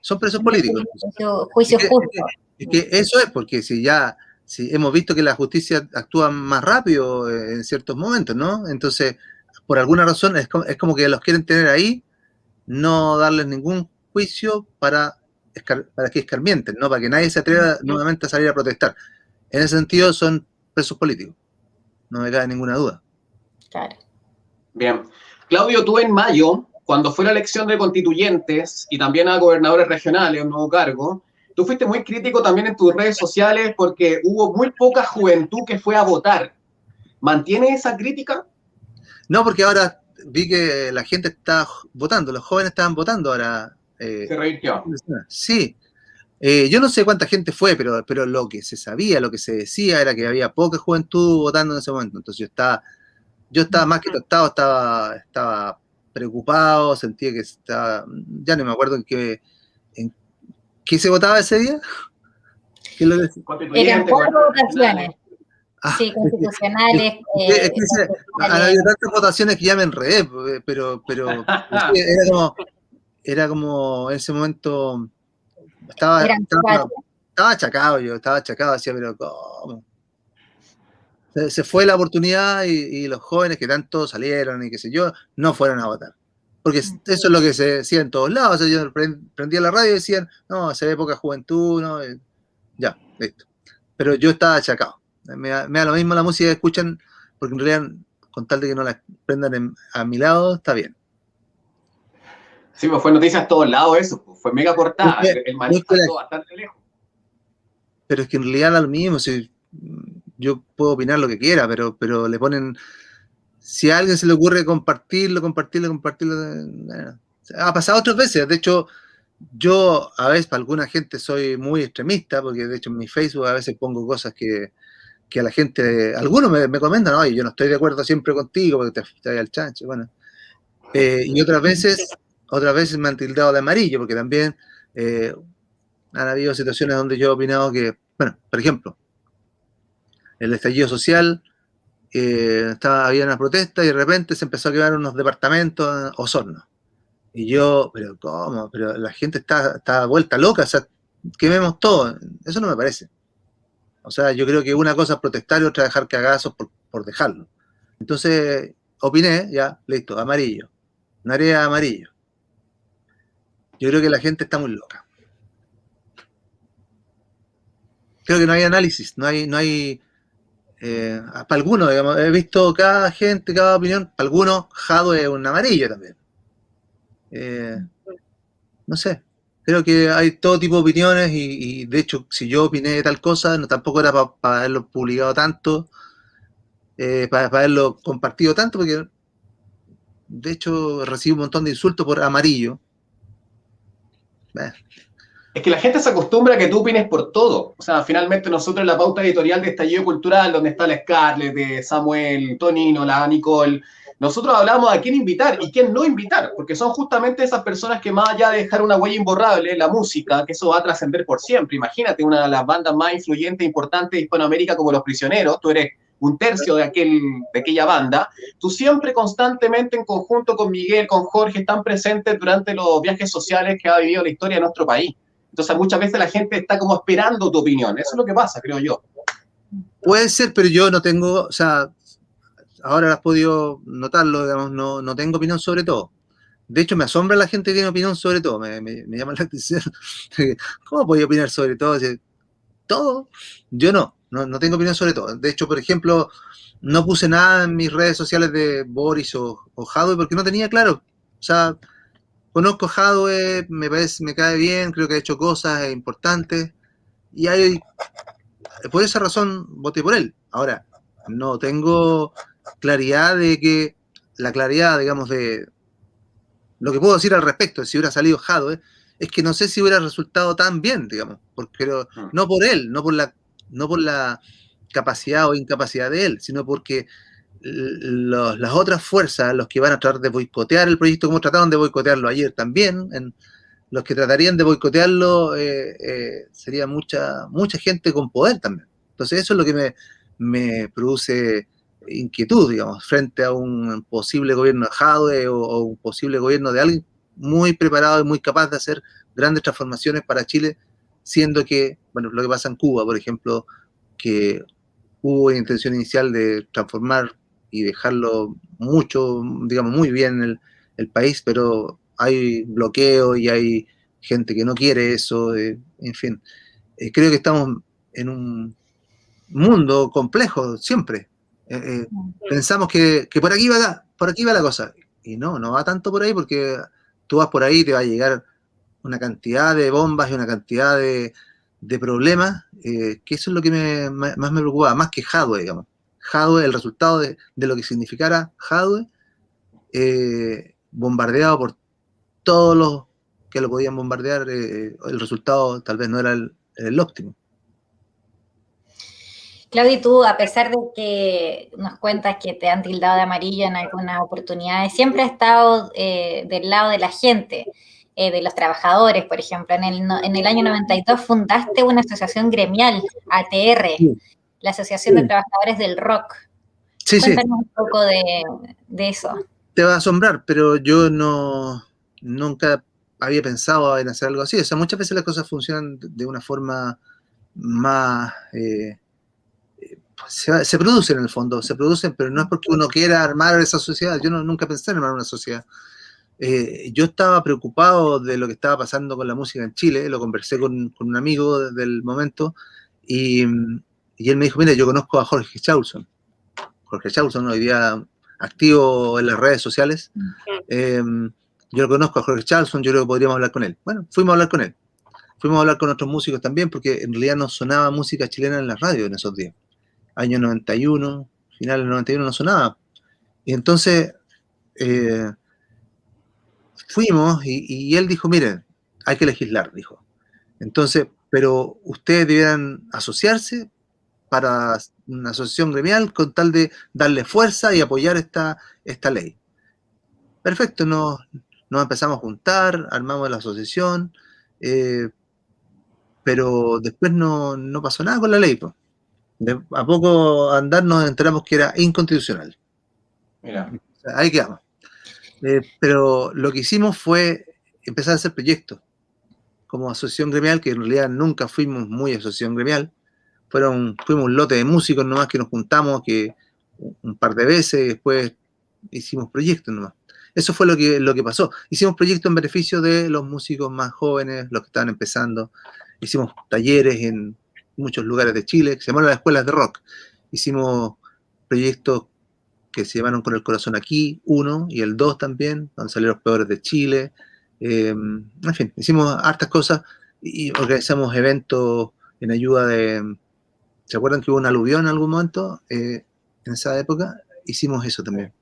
Son presos políticos. Juicio, justo. Es que, eso es porque si ya si hemos visto que la justicia actúa más rápido eh, en ciertos momentos, ¿no? Entonces, por alguna razón es como, que los quieren tener ahí, no darles ningún juicio para, para que escarmienten, ¿no? Para que nadie se atreva nuevamente a salir a protestar. En ese sentido son presos políticos. No me cabe ninguna duda. Claro. Bien. Claudio, tú en mayo cuando fue la elección de constituyentes y también a gobernadores regionales, un nuevo cargo, tú fuiste muy crítico también en tus redes sociales porque hubo muy poca juventud que fue a votar. ¿Mantiene esa crítica? No, porque ahora vi que la gente está votando, los jóvenes estaban votando ahora. Eh, se revirtió. Sí. Eh, yo no sé cuánta gente fue, pero, pero lo que se sabía, lo que se decía era que había poca juventud votando en ese momento. Entonces yo estaba, yo estaba más que tostado, estaba, estaba preocupado, sentía que estaba, ya no me acuerdo en qué, en ¿Qué se votaba ese día? ¿Qué lo Eran cuatro votaciones. Ah, sí, constitucionales. Es que, eh, habido tantas votaciones que ya me enredé, pero, pero era como, era como en ese momento estaba, estaba, achacado yo, estaba achacado, decía, pero ¿cómo? Se, fue la oportunidad y, los jóvenes que tanto salieron y qué sé yo, no fueron a votar. Porque eso es lo que se decía en todos lados. O sea, yo prendía la radio y decían, no, se ve poca juventud, ¿no? Ya, listo. Pero yo estaba achacado. Me, da lo mismo la música que escuchan, porque en realidad, con tal de que no la prendan a mi lado, está bien. Sí, pues fue noticias a todos lados eso, pues, fue mega cortada, el maní bastante lejos. Pero es que en realidad es lo mismo, si yo puedo opinar lo que quiera, pero, pero le ponen, si a alguien se le ocurre compartirlo, compartirlo, compartirlo, eh, ha pasado otras veces, de hecho, yo a veces para alguna gente soy muy extremista, porque de hecho en mi Facebook a veces pongo cosas que, a la gente, algunos me, comentan, oye, yo no estoy de acuerdo siempre contigo porque te, te al chancho, bueno. Eh, y otras veces otras veces me han tildado de amarillo, porque también eh, han habido situaciones donde yo he opinado que, bueno, por ejemplo, el estallido social, eh, estaba, había una protesta y de repente se empezó a quemar unos departamentos en Osorno. Y yo, pero ¿cómo? Pero la gente está, está vuelta loca, o sea, quememos todo. Eso no me parece. O sea, yo creo que una cosa es protestar y otra dejar cagazos por, por dejarlo. Entonces, opiné, ya, listo, amarillo. Narea amarillo. Yo creo que la gente está muy loca. Creo que no hay análisis, no hay, no hay, eh, para algunos, digamos, he visto cada gente, cada opinión, para algunos Jado es un amarillo también. Eh, no sé, creo que hay todo tipo de opiniones y, de hecho si yo opiné de tal cosa, no tampoco era para haberlo publicado tanto, eh, para, para, haberlo compartido tanto, porque de hecho recibo un montón de insultos por amarillo. Es que la gente se acostumbra a que tú opines por todo. O sea, finalmente nosotros en la pauta editorial de Estallido Cultural, donde está la Scarlett, de Samuel, Tonino, la Nicole, nosotros hablamos a quién invitar y quién no invitar, porque son justamente esas personas que más allá de dejar una huella imborrable, la música, que eso va a trascender por siempre. Imagínate una de las bandas más influyentes e importantes de Hispanoamérica como Los Prisioneros, tú eres un tercio de, aquel, de aquella banda, tú siempre constantemente en conjunto con Miguel, con Jorge, están presentes durante los viajes sociales que ha vivido la historia de nuestro país. Entonces muchas veces la gente está como esperando tu opinión, eso es lo que pasa, creo yo. Puede ser, pero yo no tengo, o sea, ahora has podido notarlo, digamos, no, no tengo opinión sobre todo. De hecho, me asombra la gente que tiene opinión sobre todo, me, me, llama la atención. ¿Cómo podía opinar sobre todo? Todo. Yo no no, tengo opinión sobre todo. De hecho, por ejemplo, no puse nada en mis redes sociales de Boris o, o porque no tenía claro. O sea, conozco Jadwe, me parece, me cae bien, creo que ha hecho cosas importantes. Y hay, por esa razón voté por él. Ahora, no tengo claridad de que, la claridad, digamos, de lo que puedo decir al respecto, si hubiera salido Jadwe, es que no sé si hubiera resultado tan bien, digamos, porque mm. no por él, no por la no por la capacidad o incapacidad de él, sino porque las otras fuerzas, los que van a tratar de boicotear el proyecto, como trataron de boicotearlo ayer también, en, los que tratarían de boicotearlo eh, eh, sería mucha, mucha gente con poder también. Entonces eso es lo que me, produce inquietud, digamos, frente a un posible gobierno de Jadwe o, un posible gobierno de alguien muy preparado y muy capaz de hacer grandes transformaciones para Chile siendo que, bueno, lo que pasa en Cuba, por ejemplo, que hubo intención inicial de transformar y dejarlo mucho, digamos, muy bien el, el país, pero hay bloqueo y hay gente que no quiere eso, eh, en fin. Eh, creo que estamos en un mundo complejo siempre. Eh, pensamos que, que, por aquí va por aquí va la cosa. Y no, no va tanto por ahí porque tú vas por ahí y te va a llegar una cantidad de bombas y una cantidad de, problemas, eh, que eso es lo que más me preocupa, más que Hadwe, digamos. Hadwe, el resultado de, lo que significara Hadwe, eh, bombardeado por todos los que lo podían bombardear, eh, el resultado tal vez no era el, óptimo. Claudio, tú, a pesar de que nos cuentas que te han tildado de amarillo en algunas oportunidades, siempre has estado del lado de la gente. eh, de los trabajadores, por ejemplo. En el, en el año 92 fundaste una asociación gremial, ATR, la Asociación de Trabajadores del Rock. Sí, Cuéntanos un poco de, de, eso. Te va a asombrar, pero yo no nunca había pensado en hacer algo así. O sea, muchas veces las cosas funcionan de una forma más... Eh, se, se, producen en el fondo, se producen, pero no es porque uno quiera armar esa sociedad. Yo no, nunca pensé en armar una sociedad. Eh, yo estaba preocupado de lo que estaba pasando con la música en Chile, lo conversé con, con un amigo del momento y, y, él me dijo, mira, yo conozco a Jorge Chaulson. Jorge Chaulson hoy día activo en las redes sociales. Eh, yo lo conozco a Jorge Chaulson, yo creo que podríamos hablar con él. Bueno, fuimos a hablar con él. Fuimos a hablar con otros músicos también, porque en realidad no sonaba música chilena en la radio en esos días. Año 91, final del 91 no sonaba. Y entonces... Eh, fuimos y, él dijo, miren, hay que legislar, dijo. Entonces, pero ustedes debieran asociarse para una asociación gremial con tal de darle fuerza y apoyar esta, esta ley. Perfecto, nos, nos empezamos a juntar, armamos la asociación, eh, pero después no, no, pasó nada con la ley. Pues. De, a poco andar nos enteramos que era inconstitucional. Mira. Ahí quedamos. Eh, pero lo que hicimos fue empezar a hacer proyectos como asociación gremial, que en realidad nunca fuimos muy asociación gremial. Fueron, fuimos un lote de músicos nomás que nos juntamos que un par de veces, después hicimos proyectos nomás. Eso fue lo que, lo que pasó. Hicimos proyectos en beneficio de los músicos más jóvenes, los que estaban empezando. Hicimos talleres en muchos lugares de Chile, que se llamaron las escuelas de rock. Hicimos proyectos que se llamaron Con el Corazón Aquí, uno, y el dos también, donde salieron los peores de Chile. Eh, en fin, hicimos hartas cosas y organizamos eventos en ayuda de... ¿Se acuerdan que hubo un aluvión en algún momento? Eh, en esa época hicimos eso también.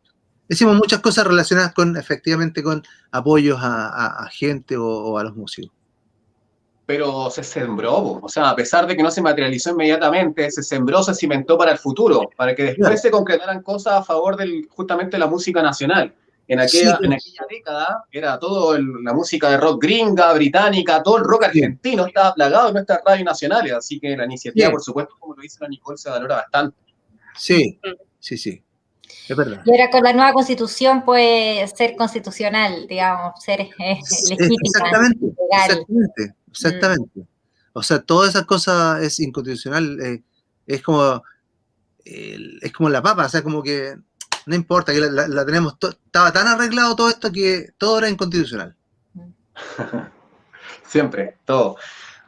Hicimos muchas cosas relacionadas con, efectivamente, con apoyos a, gente o, o a los músicos pero se sembró, o sea, a pesar de que no se materializó inmediatamente, se sembró, se cimentó para el futuro, para que después claro. se concretaran cosas a favor de justamente la música nacional. En aquella, sí. en aquella década era todo el, la música de rock gringa, británica, todo el rock argentino sí. estaba plagado en nuestras radios nacionales, así que la iniciativa, sí. por supuesto, como lo dice la Nicole, se valora bastante. Sí, sí, sí. Es verdad. Y ahora con la nueva constitución puede ser constitucional, digamos, ser eh, legítima. Exactamente, legal. exactamente. Exactamente. Mm. O sea, toda esa cosa es inconstitucional. Eh, es como eh, es como la papa, o sea, como que no importa, que la, la, la tenemos, estaba tan arreglado todo esto que todo era inconstitucional. Siempre, todo.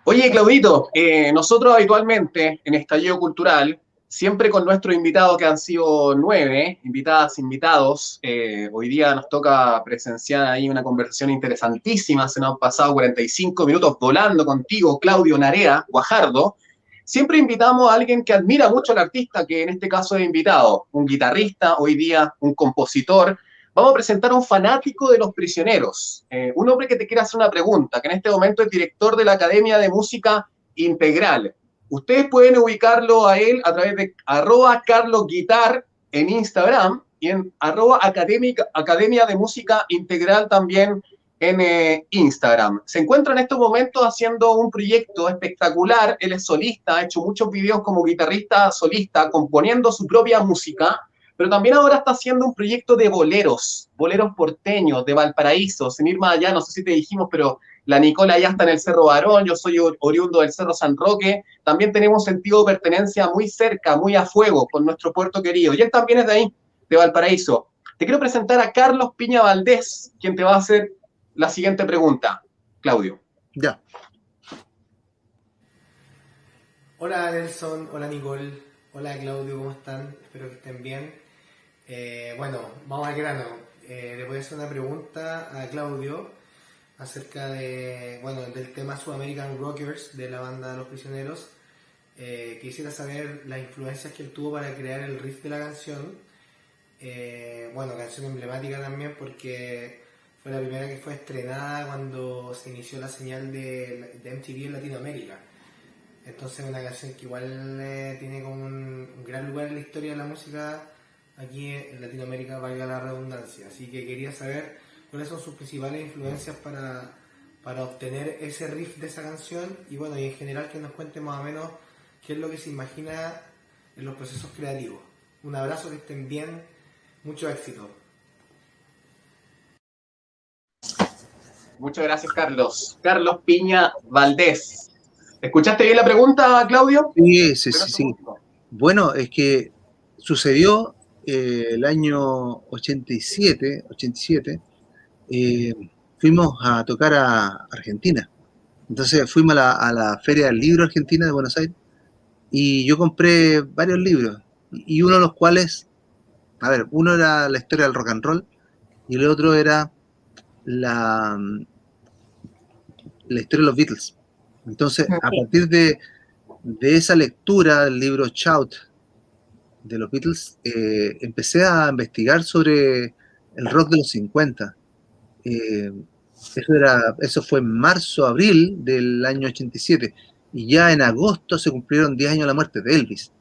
Oye, Claudito, eh, nosotros habitualmente en Estallido Cultural siempre con nuestros invitados que han sido nueve, invitadas, invitados. Eh, hoy día nos toca presenciar ahí una conversación interesantísima. Se nos han pasado 45 minutos volando contigo, Claudio Narea, Guajardo. Siempre invitamos a alguien que admira mucho al artista, que en este caso es invitado, un guitarrista, hoy día un compositor. Vamos a presentar a un fanático de los prisioneros, eh, un hombre que te quiere hacer una pregunta, que en este momento es director de la Academia de Música Integral. Ustedes pueden ubicarlo a él a través de arroba carlosguitar en Instagram y en arroba académica, Academia de Música Integral también en eh, Instagram. Se encuentra en estos momentos haciendo un proyecto espectacular. Él es solista, ha hecho muchos videos como guitarrista solista, componiendo su propia música, pero también ahora está haciendo un proyecto de boleros, boleros porteños de Valparaíso, sin ir más allá, no sé si te dijimos, pero la Nicola ya está en el Cerro Barón, yo soy oriundo del Cerro San Roque, también tenemos sentido de pertenencia muy cerca, muy a fuego con nuestro puerto querido, y él también es de ahí, de Valparaíso. Te quiero presentar a Carlos Piña Valdés, quien te va a hacer la siguiente pregunta. Claudio. Ya. Hola Nelson, hola Nicole, hola Claudio, ¿cómo están? Espero que estén bien. Eh, bueno, vamos al grano. Eh, le voy a hacer una pregunta a Claudio acerca de, bueno, del tema Sudamerican Rockers de la banda Los Prisioneros. Eh, quisiera saber las influencias que él tuvo para crear el riff de la canción. Eh, bueno, canción emblemática también porque fue la primera que fue estrenada cuando se inició la señal de, de MTV en Latinoamérica. Entonces una canción que igual eh, tiene como un, un, gran lugar en la historia de la música aquí en Latinoamérica, valga la redundancia. Así que quería saber cuáles son sus principales influencias para, para obtener ese riff de esa canción y bueno, y en general que nos cuente más o menos qué es lo que se imagina en los procesos creativos. Un abrazo, que estén bien, mucho éxito. Muchas gracias, Carlos. Carlos Piña Valdés. ¿Escuchaste bien la pregunta, Claudio? Sí, sí, sí. sí. Bueno, es que sucedió eh, el año 87, 87 eh, fuimos a tocar a Argentina. Entonces fuimos a la, a la, Feria del Libro Argentina de Buenos Aires y yo compré varios libros y uno de los cuales, a ver, uno era la historia del rock and roll y el otro era la, la historia de los Beatles. Entonces, a partir de, de esa lectura del libro Shout de los Beatles, eh, empecé a investigar sobre el rock de los 50. Eh, eso, era, eso fue en marzo, abril del año 87. Y ya en agosto se cumplieron 10 años de la muerte de Elvis.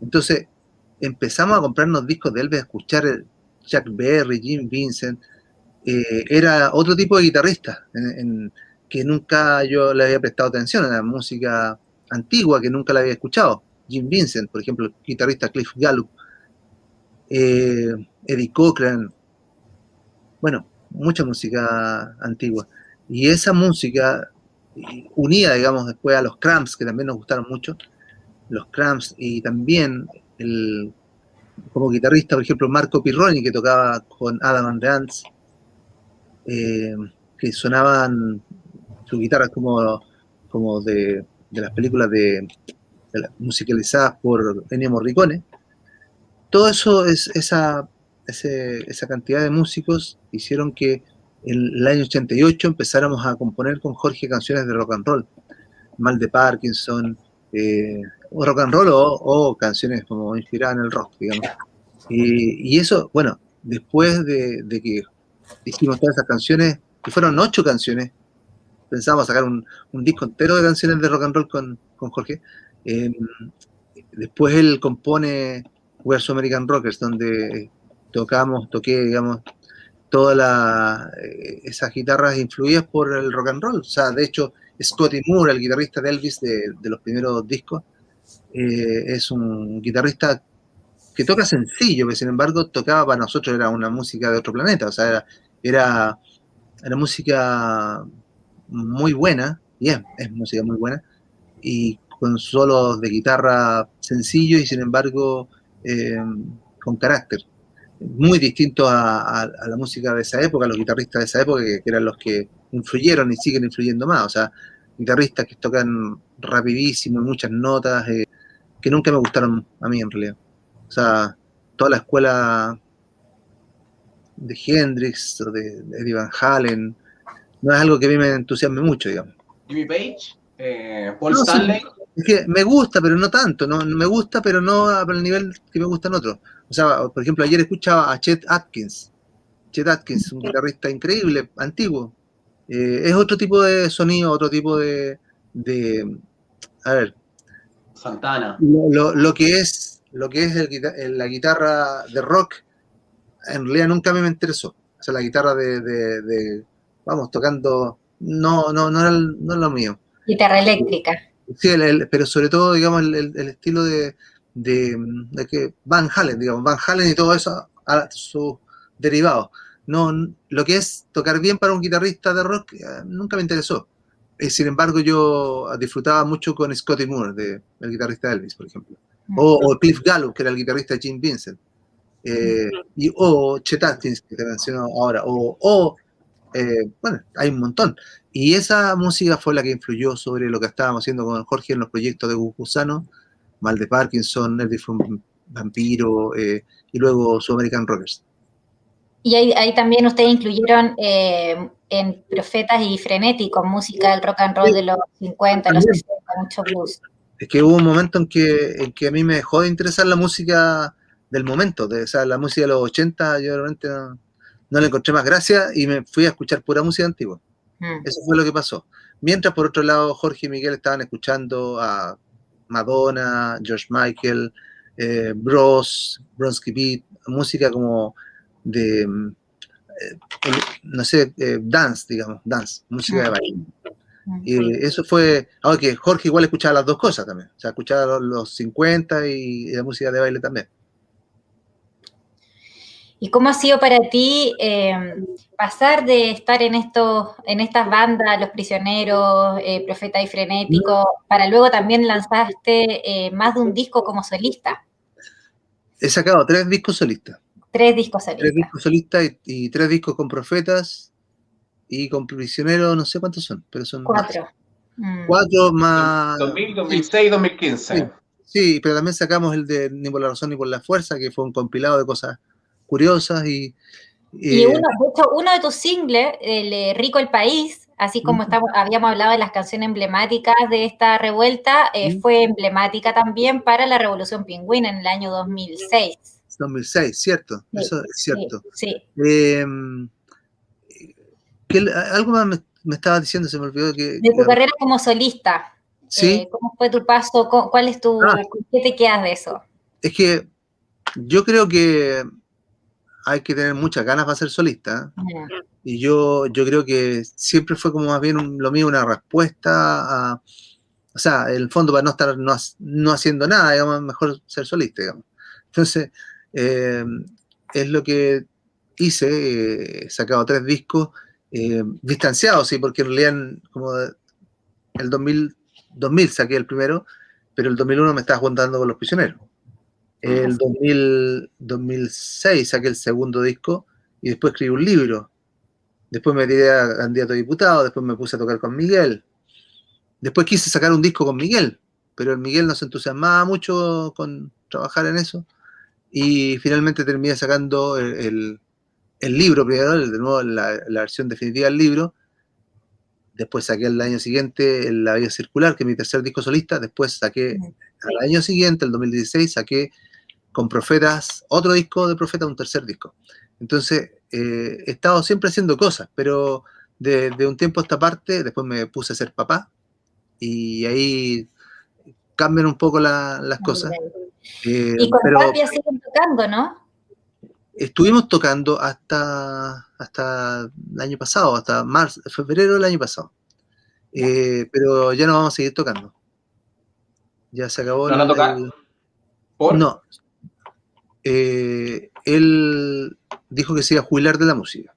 Entonces empezamos a comprarnos discos de Elvis, a escuchar Jack Berry, Jim Vincent. Eh, era otro tipo de guitarrista en, que nunca yo le había prestado atención a la música antigua, que nunca la había escuchado. Jim Vincent, por ejemplo, el guitarrista Cliff Gallup, eh, Eddie Cochran, bueno, mucha música antigua. Y esa música unida, digamos, después a los Cramps, que también nos gustaron mucho, los Cramps, y también el, como guitarrista, por ejemplo, Marco Pirroni, que tocaba con Adam and Dance, eh, que sonaban sus guitarras como, como de, las películas de, musicalizadas por Ennio Morricone. Todo eso es esa esa cantidad de músicos hicieron que en el año 88 empezáramos a componer con Jorge canciones de rock and roll, Mal de Parkinson, eh, o rock and roll o, canciones como inspiradas en el rock, digamos. Y, eso, bueno, después de, que hicimos todas esas canciones, que fueron ocho canciones, pensábamos sacar un, disco entero de canciones de rock and roll con, Jorge. Em, después él compone We're So American Rockers, donde tocamos, toqué, digamos, todas eh, esas guitarras influidas por el rock and roll. O sea, de hecho, Scotty Moore, el guitarrista de Elvis de, los primeros discos, eh, es un guitarrista que toca sencillo, que sin embargo tocaba para nosotros, era una música de otro planeta, o sea, era, era, música muy buena, y es, música muy buena, y con solos de guitarra sencillo y sin embargo eh, con carácter muy distinto a, la música de esa época, los guitarristas de esa época, que, eran los que influyeron y siguen influyendo más. O sea, guitarristas que tocan rapidísimo, muchas notas, eh, que nunca me gustaron a mí en realidad. O sea, toda la escuela de Hendrix o de, Eddie Van Halen, no es algo que a mí me entusiasme mucho, digamos. Jimmy Page, eh, Paul Stanley. es que me gusta, pero no tanto, no, me gusta, pero no al nivel que me gustan otros. O sea, por ejemplo, ayer escuchaba a Chet Atkins. Chet Atkins, un guitarrista increíble, antiguo. Eh, es otro tipo de sonido, otro tipo de. a ver. Santana. Lo, que es, lo que es la guitarra de rock, en realidad nunca me interesó. O sea, la guitarra de. vamos, tocando. No, no, no era, no es lo mío. Guitarra eléctrica. Sí, pero sobre todo, digamos, el estilo de, de, que Van Halen, digamos, Van Halen y todo eso a sus derivados. No, lo que es tocar bien para un guitarrista de rock eh, nunca me interesó. Eh, sin embargo, yo disfrutaba mucho con Scotty Moore, de, el guitarrista de Elvis, por ejemplo. O, Cliff Gallup, que era el guitarrista de Jim Vincent. Eh, y, o Chet Atkins, que te menciono ahora. O, o bueno, hay un montón. Y esa música fue la que influyó sobre lo que estábamos haciendo con Jorge en los proyectos de Gusano mal de Parkinson, fue un vampiro, eh, y luego su American Rockers. Y ahí, también ustedes incluyeron eh, en Profetas y Frenético, música del rock and roll de los 50, los 60, mucho blues. Es que hubo un momento en que, en que a mí me dejó de interesar la música del momento, de, o sea, la música de los 80, yo realmente no, le encontré más gracia y me fui a escuchar pura música antigua. Mm. Eso fue lo que pasó. Mientras, por otro lado, Jorge y Miguel estaban escuchando a Madonna, George Michael, eh, Bros, Bronsky Beat, música como de, no sé, dance, digamos, dance, música de baile. Y eso fue, ahora que Jorge igual escuchaba las dos cosas también, o sea, escuchaba los, 50 y, la música de baile también. ¿Y cómo ha sido para ti em, pasar de estar en estos, en estas bandas, Los Prisioneros, eh, Profeta y Frenético, para luego también lanzaste eh, más de un disco como solista? He sacado tres discos solistas. Tres discos solistas. Tres discos solistas y, tres discos con Profetas y con Prisioneros, no sé cuántos son, pero son cuatro. Mm. Cuatro más. 2000, 2006, 2015. Sí, pero también sacamos el de Ni por la razón ni por la fuerza, que fue un compilado de cosas curiosas y... Y, uno, de hecho, uno de tus singles, el Rico el País, así como estamos, habíamos hablado de las canciones emblemáticas de esta revuelta, eh, fue emblemática también para la Revolución Pingüina en el año 2006. 2006, cierto, eso es cierto. Sí, em, algo más me, me estaba diciendo, se me olvidó que... De tu carrera como solista. ¿Sí? Eh, ¿Cómo fue tu paso? ¿Cuál es tu... Ah. ¿Qué te quedas de eso? Es que yo creo que hay que tener muchas ganas para ser solista. Y yo, yo creo que siempre fue como más bien lo mío una respuesta a, o sea, en el fondo para no estar no, haciendo nada, digamos, mejor ser solista, digamos. Entonces, eh, es lo que hice, he sacado tres discos eh, distanciados, sí, porque en realidad como el 2000, 2000 saqué el primero, pero el 2001 me estaba juntando con los prisioneros. El 2006 saqué el segundo disco y después escribí un libro. Después me tiré a candidato a diputado, después me puse a tocar con Miguel. Después quise sacar un disco con Miguel, pero el Miguel no se entusiasmaba mucho con trabajar en eso. Y finalmente terminé sacando el, libro primero, de nuevo la, versión definitiva del libro. Después saqué el año siguiente La Vía Circular, que es mi tercer disco solista. Después saqué, al año siguiente, el 2016, saqué con Profetas, otro disco de Profetas, un tercer disco. Entonces, eh, he estado siempre haciendo cosas, pero de, un tiempo a esta parte, después me puse a ser papá y ahí cambian un poco las cosas. Eh, y con pero siguen tocando, ¿no? Estuvimos tocando hasta, hasta el año pasado, hasta marzo, febrero del año pasado. Eh, pero ya no vamos a seguir tocando. Ya se acabó. ¿No el, No, eh, él dijo que se iba a jubilar de la música.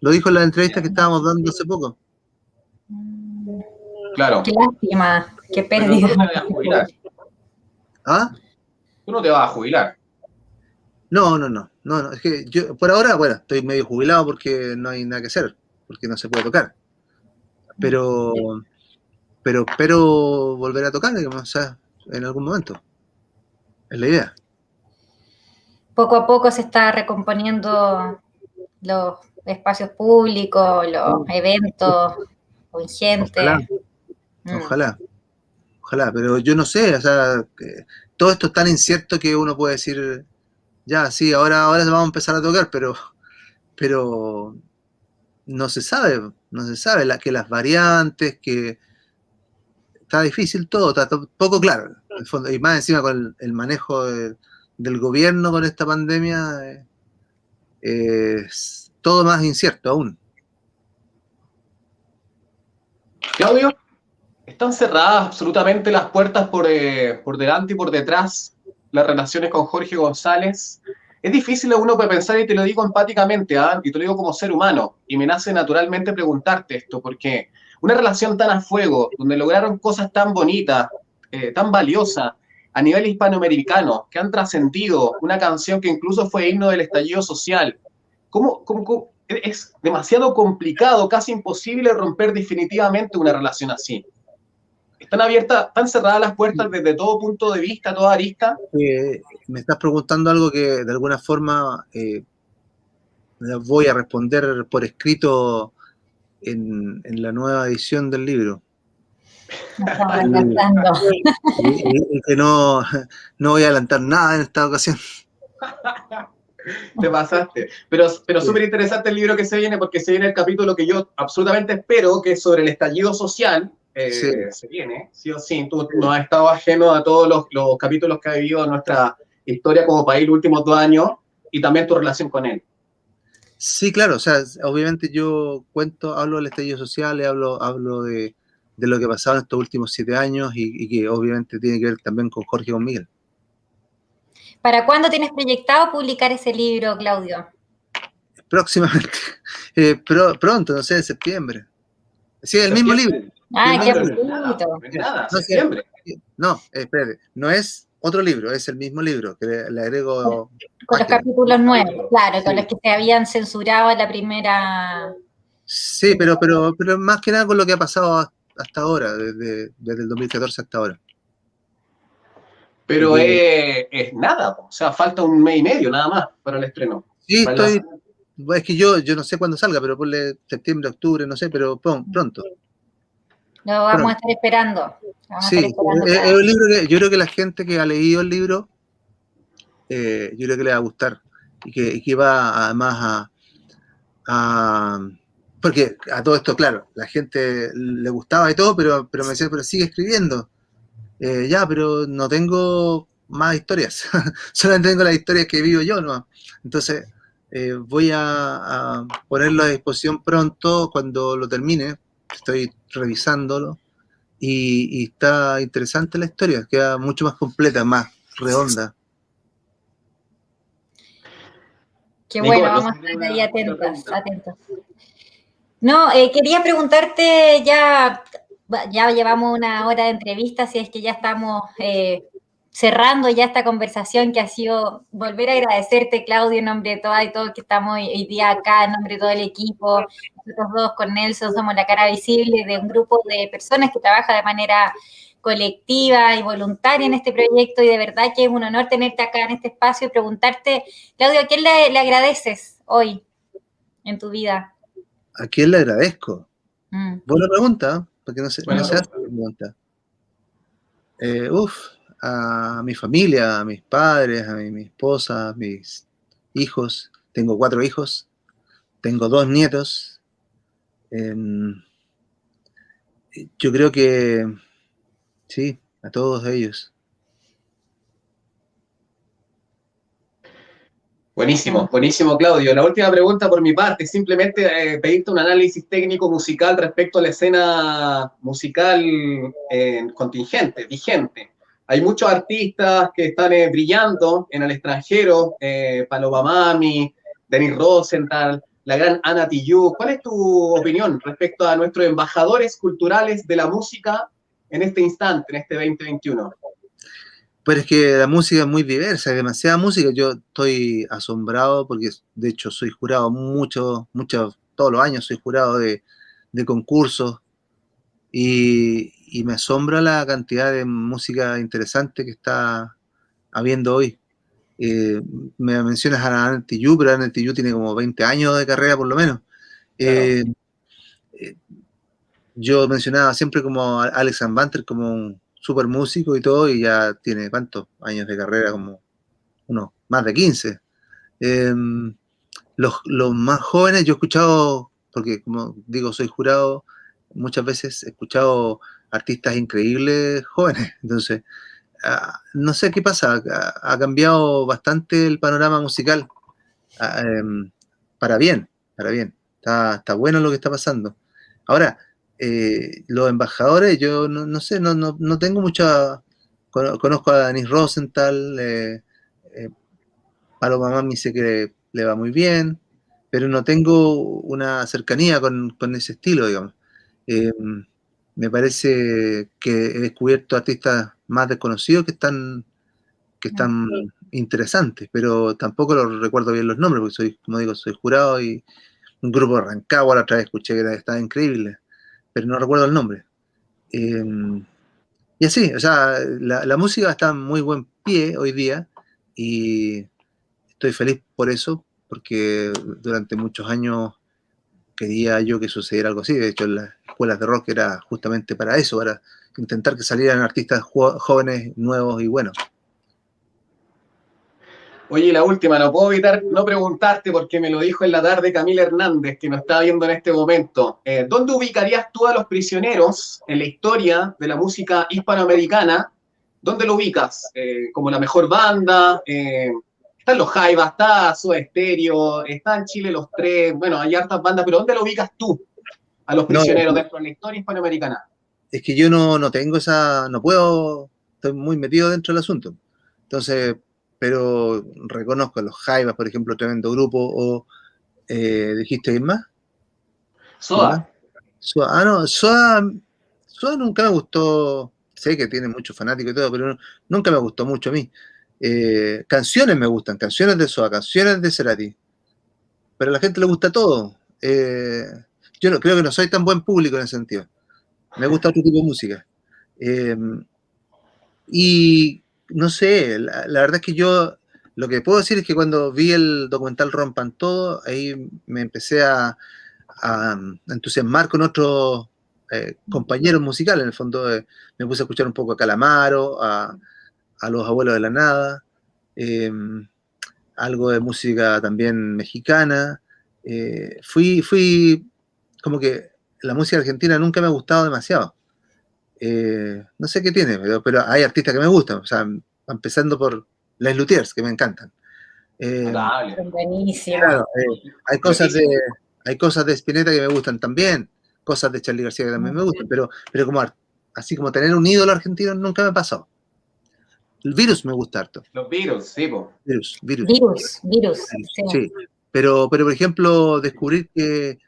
Lo dijo en la entrevista que estábamos dando hace poco. Claro. Qué lástima, qué pérdida. Tú no te vas a jubilar. ¿Ah? Tú no te vas a jubilar. No, no, no, no, Es que yo, por ahora, bueno, estoy medio jubilado porque no hay nada que hacer, porque no se puede tocar. Pero, pero espero volver a tocar, digamos, o sea, en algún momento. Es la idea poco a poco se está recomponiendo los espacios públicos, los eventos con gente. Mm. Ojalá. Ojalá. pero yo no sé, o sea, todo esto es tan incierto que uno puede decir, ya, sí, ahora, ahora vamos a empezar a tocar, pero, pero no se sabe, no se sabe la, que las variantes, que está difícil todo, está poco claro, y más encima con el manejo de del gobierno con esta pandemia eh, es todo más incierto aún. Claudio, están cerradas absolutamente las puertas por, eh, por delante y por detrás las relaciones con Jorge González. Es difícil a uno pensar, y te lo digo empáticamente, ¿ah? y te lo digo como ser humano, y me nace naturalmente preguntarte esto, porque una relación tan a fuego, donde lograron cosas tan bonitas, eh, tan valiosas, a nivel hispanoamericano, que han trascendido una canción que incluso fue himno del estallido social. ¿Cómo, es demasiado complicado, casi imposible romper definitivamente una relación así? ¿Están abiertas, están cerradas las puertas desde todo punto de vista, toda arista? Eh, me estás preguntando algo que de alguna forma eh, voy a responder por escrito en la nueva edición del libro que no, no voy a adelantar nada en esta ocasión. Te pasaste. Pero, pero súper interesante el libro que se viene porque se viene el capítulo que yo absolutamente espero, que es sobre el estallido social. Eh, se viene, sí o sí. Tú no has estado ajeno a todos los, los capítulos que ha vivido nuestra historia como país los últimos dos años y también tu relación con él. Sí, claro, o sea, obviamente yo cuento, hablo del estallido social, hablo, hablo de, de lo que ha pasado en estos últimos siete años y, que obviamente tiene que ver también con Jorge y con Miguel. ¿Para cuándo tienes proyectado publicar ese libro, Claudio? Próximamente, eh, pronto, no sé, en septiembre. Sí, el mismo libro. Ah, qué bonito. No, septiembre. No, espérate, no es otro libro, es el mismo libro que le, agrego. Con los capítulos nuevos, claro, con los que se habían censurado en la primera. Sí, pero, pero, pero más que nada con lo que ha pasado hasta ahora, desde, desde el 2014 hasta ahora. Pero es, nada, o sea, falta un mes y medio nada más para el estreno. Sí, estoy. Es que yo, yo no sé cuándo salga, pero ponle septiembre, octubre, no sé, pero pronto. Lo vamos a estar esperando. sí, es, un libro que yo creo que la gente que ha leído el libro, eh, yo creo que le va a gustar y que, y que va además a, porque a todo esto, claro, la gente le gustaba y todo, pero, pero me decía, pero sigue escribiendo. Eh, ya, pero no tengo más historias, solamente tengo las historias que vivo yo, ¿no? Entonces, eh, voy a, ponerlo a disposición pronto cuando lo termine, estoy revisándolo y, está interesante la historia, queda mucho más completa, más redonda. Qué bueno, vamos a estar ahí atentos, atentos. No, eh, quería preguntarte, ya, ya llevamos una hora de entrevista, si es que ya estamos eh, cerrando ya esta conversación que ha sido volver a agradecerte, Claudio, en nombre de todas y todos que estamos hoy día acá, en nombre de todo el equipo. Nosotros dos con Nelson somos la cara visible de un grupo de personas que trabaja de manera colectiva y voluntaria en este proyecto y de verdad que es un honor tenerte acá en este espacio y preguntarte, Claudio, ¿a quién le, le agradeces hoy en tu vida? ¿A quién le agradezco? Mm. Buena pregunta, porque no, se, no se hace pregunta. Eh, uf, a mi familia, a mis padres, a mi, esposa, a mis hijos. Tengo cuatro hijos, tengo dos nietos. Em, yo creo que sí, a todos ellos. Buenísimo, buenísimo, Claudio. La última pregunta por mi parte, simplemente eh, pedirte un análisis técnico musical respecto a la escena musical eh, contingente, vigente. Hay muchos artistas que están eh, brillando en el extranjero, Paloma Mami, Denis Rosenthal, la gran Ana Tijoux. ¿Cuál es tu opinión respecto a nuestros embajadores culturales de la música en este instante, en este 2021? Pero es que la música es muy diversa, hay demasiada música. Yo estoy asombrado porque, de hecho, soy jurado mucho, mucho, todos los años soy jurado de, concursos y, me asombra la cantidad de música interesante que está habiendo hoy. Eh, me mencionas a Ana Tijoux, pero Ana Tijoux tiene como 20 años de carrera por lo menos. Eh, eh, yo mencionaba siempre como a Alex Banter como un súper músico y todo, y ya tiene, ¿cuántos años de carrera? Como unos más de 15. Em, los, más jóvenes, yo he escuchado, porque como digo, soy jurado, muchas veces he escuchado artistas increíbles jóvenes, entonces, ah, no sé qué pasa, ha, cambiado bastante el panorama musical, ah, em, para bien, para bien, está, está bueno lo que está pasando. Ahora, eh, los embajadores, yo no, sé, no, no, tengo mucha... Conozco a Denis Rosenthal, eh, eh, Paloma Mami sé que le va muy bien, pero no tengo una cercanía con, ese estilo, digamos. Eh, me parece que he descubierto artistas más desconocidos que están, que están interesantes, pero tampoco los recuerdo bien los nombres, porque soy, como digo, soy jurado y un grupo de Rancagua la otra vez escuché que estaba increíble pero no recuerdo el nombre. Em, y así, o sea, la, música está en muy buen pie hoy día y estoy feliz por eso, porque durante muchos años quería yo que sucediera algo así. De hecho, las escuelas de rock era justamente para eso, para intentar que salieran artistas jóvenes, nuevos y buenos. Oye, la última, no puedo evitar no preguntarte porque me lo dijo en la tarde Camila Hernández, que nos está viendo en este momento. Eh, ¿Dónde ubicarías tú a los prisioneros en la historia de la música hispanoamericana? ¿Dónde lo ubicas? Eh, ¿Como la mejor banda? Eh, están los Jaivas, está Su Estéreo, está en Chile los tres, bueno, hay hartas bandas, pero ¿dónde lo ubicas tú a los prisioneros dentro de la historia hispanoamericana? Es que yo no, no tengo esa, no puedo, estoy muy metido dentro del asunto. Entonces, pero reconozco a los Jaivas, por ejemplo, tremendo grupo, o eh, dijiste quién más? Soa. Soa. Ah, no, Soa, Soa nunca me gustó, sé que tiene muchos fanáticos y todo, pero nunca me gustó mucho a mí. Eh, canciones me gustan, canciones de Soa, canciones de Cerati. Pero a la gente le gusta todo. Eh, yo no, creo que no soy tan buen público en ese sentido. Me gusta otro tipo de música. Eh, y no sé, la, verdad es que yo lo que puedo decir es que cuando vi el documental Rompan Todo, ahí me empecé a, entusiasmar con otros compañeros musicales. En el fondo me puse a escuchar un poco a Calamaro, a, a los abuelos de la nada, em, algo de música también mexicana. Eh, fui, fui, como que la música argentina nunca me ha gustado demasiado. Eh, no sé qué tiene, pero, hay artistas que me gustan, o sea, empezando por Les Luthiers, que me encantan. Eh, Buenísimo. hay, cosas de, hay cosas de Spinetta que me gustan también, cosas de Charlie García que también me gustan, pero, pero como así como tener un ídolo argentino nunca me ha pasado. El virus me gusta harto. Los virus, sí, Virus, virus. Virus, virus. Sí. Pero, pero, por ejemplo, descubrir que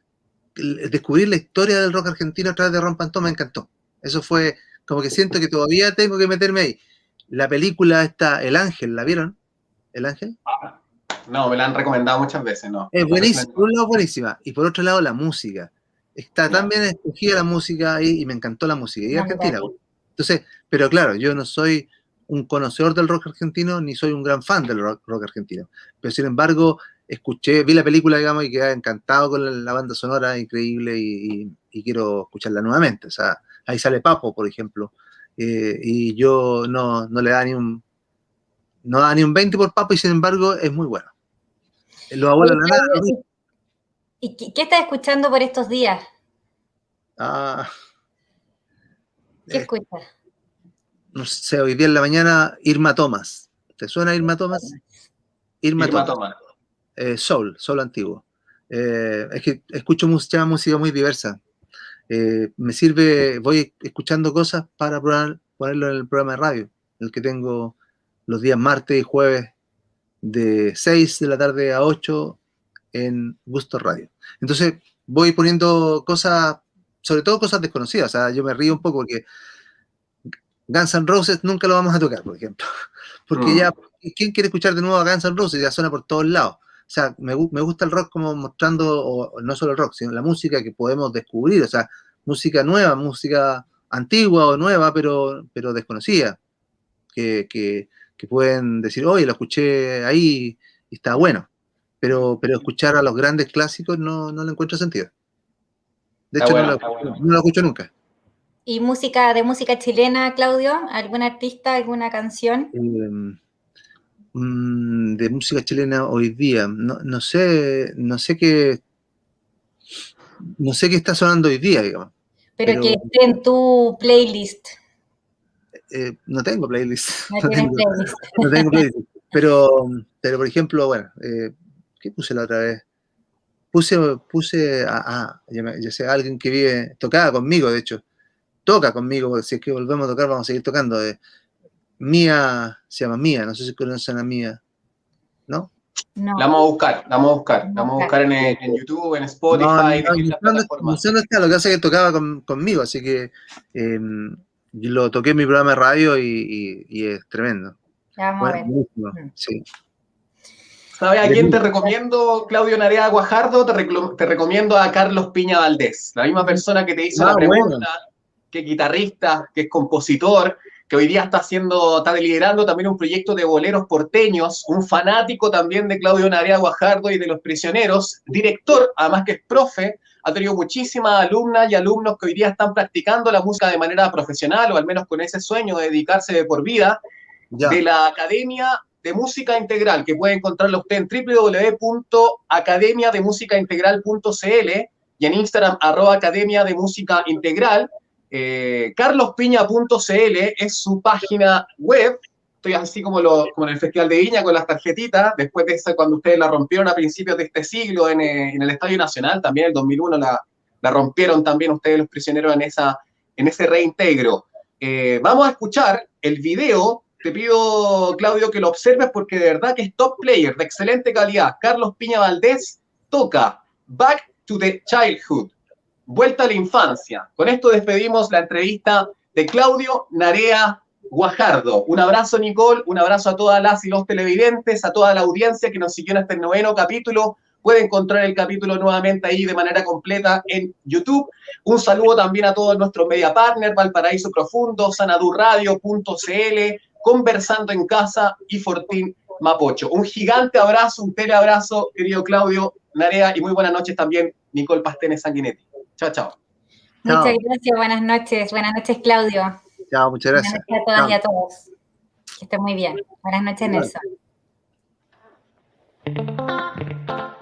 descubrir la historia del rock argentino a través de Ron Pantón me encantó. Eso fue como que siento que todavía tengo que meterme ahí. La película está El Ángel, ¿la vieron? ¿El Ángel? Ah, no, me la han recomendado muchas veces, ¿no? Es buenísima, por un lado buenísima, y por otro lado la música. Está tan bien escogida la música ahí, y me encantó la música, y Argentina. Entonces, pero claro, yo no soy un conocedor del rock argentino, ni soy un gran fan del rock, argentino. Pero sin embargo, escuché, vi la película, digamos, y quedé encantado con la, banda sonora, increíble, y, quiero escucharla nuevamente. O sea, ahí sale Papo, por ejemplo, eh, y yo no, le da ni un no da ni un 20 por Papo, y sin embargo es muy bueno. Los abuelos de nada. ¿Y qué, estás escuchando por estos días? Ah, ¿Qué eh, escuchas? no sé, hoy día en la mañana, Irma Thomas. ¿Te suena Irma Thomas? Irma, Thomas. Eh, soul, soul antiguo. Eh, es que escucho mucha música muy diversa. Eh, me sirve, voy escuchando cosas para ponerlo en el programa de radio, el que tengo los días martes y jueves de 6 de la tarde a 8 en Gusto Radio. Entonces voy poniendo cosas, sobre todo cosas desconocidas. O sea, yo me río un poco porque Guns N' Roses nunca lo vamos a tocar, por ejemplo. Porque ya, ¿quién quiere escuchar de nuevo a Guns N' Roses? Ya suena por todos lados. O sea, me, gusta el rock como mostrando, o, no solo el rock, sino la música que podemos descubrir, o sea, música nueva, música antigua o nueva, pero, pero desconocida, que, pueden decir, oye, lo escuché ahí y está bueno, pero, pero escuchar a los grandes clásicos no, no le encuentro sentido. De hecho, no, no lo escucho nunca. ¿Y música de música chilena, Claudio? ¿Algún artista, alguna canción? Em, mm, de música chilena hoy día. No, sé, no sé qué. No sé qué está sonando hoy día, digamos. Pero, que esté en tu playlist. Eh, no tengo playlist. No, tengo, playlist. No tengo playlist. Pero, pero por ejemplo, bueno, eh, ¿qué puse la otra vez? Puse, puse a, ya, sé, alguien que vive, tocaba conmigo, de hecho, toca conmigo, si es que volvemos a tocar, vamos a seguir tocando. Mía, se llama Mía, no sé si conocen a Mía, ¿no? La vamos a buscar, la vamos a buscar, la vamos a buscar en, YouTube, en Spotify, en no, sé está, lo que hace es que tocaba conmigo, así que em, lo toqué en mi programa de radio y, es tremendo. vamos a ver. Mm. Sí. ¿Sabes a quién te recomiendo, Claudio Narea Guajardo? Te, te, recomiendo a Carlos Piña Valdés, la misma persona que te hizo la ah, pregunta que guitarrista, que es compositor, que hoy día está haciendo, está liderando también un proyecto de boleros porteños, un fanático también de Claudio Narea Guajardo y de Los Prisioneros, director, además que es profe, ha tenido muchísimas alumnas y alumnos que hoy día están practicando la música de manera profesional o al menos con ese sueño de dedicarse de por vida, de la Academia de Música Integral, que puede encontrarlo usted en www.academiademusicaintegral.cl y en Instagram arroba Academia de Música Integral. Eh, carlospiña.cl es su página web, estoy así como, en el Festival de Viña con las tarjetitas, después de eso, cuando ustedes la rompieron a principios de este siglo en, eh, el Estadio Nacional, también en el 2001 la, rompieron también ustedes los prisioneros en, esa, en ese reintegro. Eh, vamos a escuchar el video, te pido Claudio que lo observes porque de verdad que es top player, de excelente calidad. Carlos Piña Valdés toca Back to the Childhood, vuelta a la infancia. Con esto despedimos la entrevista de Claudio Narea Guajardo. Un abrazo, Nicole, un abrazo a todas las y los televidentes, a toda la audiencia que nos siguió en este noveno capítulo. Puede encontrar el capítulo nuevamente ahí de manera completa en YouTube. Un saludo también a todos nuestros media partners, Valparaíso Profundo, sanadurradio.cl, Conversando en Casa y Fortín Mapocho. Un gigante abrazo, un teleabrazo, querido Claudio Narea, y muy buenas noches también, Nicole Pastenes Sanguinetti. Chao, chao. Muchas gracias, buenas noches. Buenas noches, Claudio. Chao, muchas gracias. Buenas noches a todas Chao. y a todos. Que estén muy bien. Buenas noches, Nelson. Vale.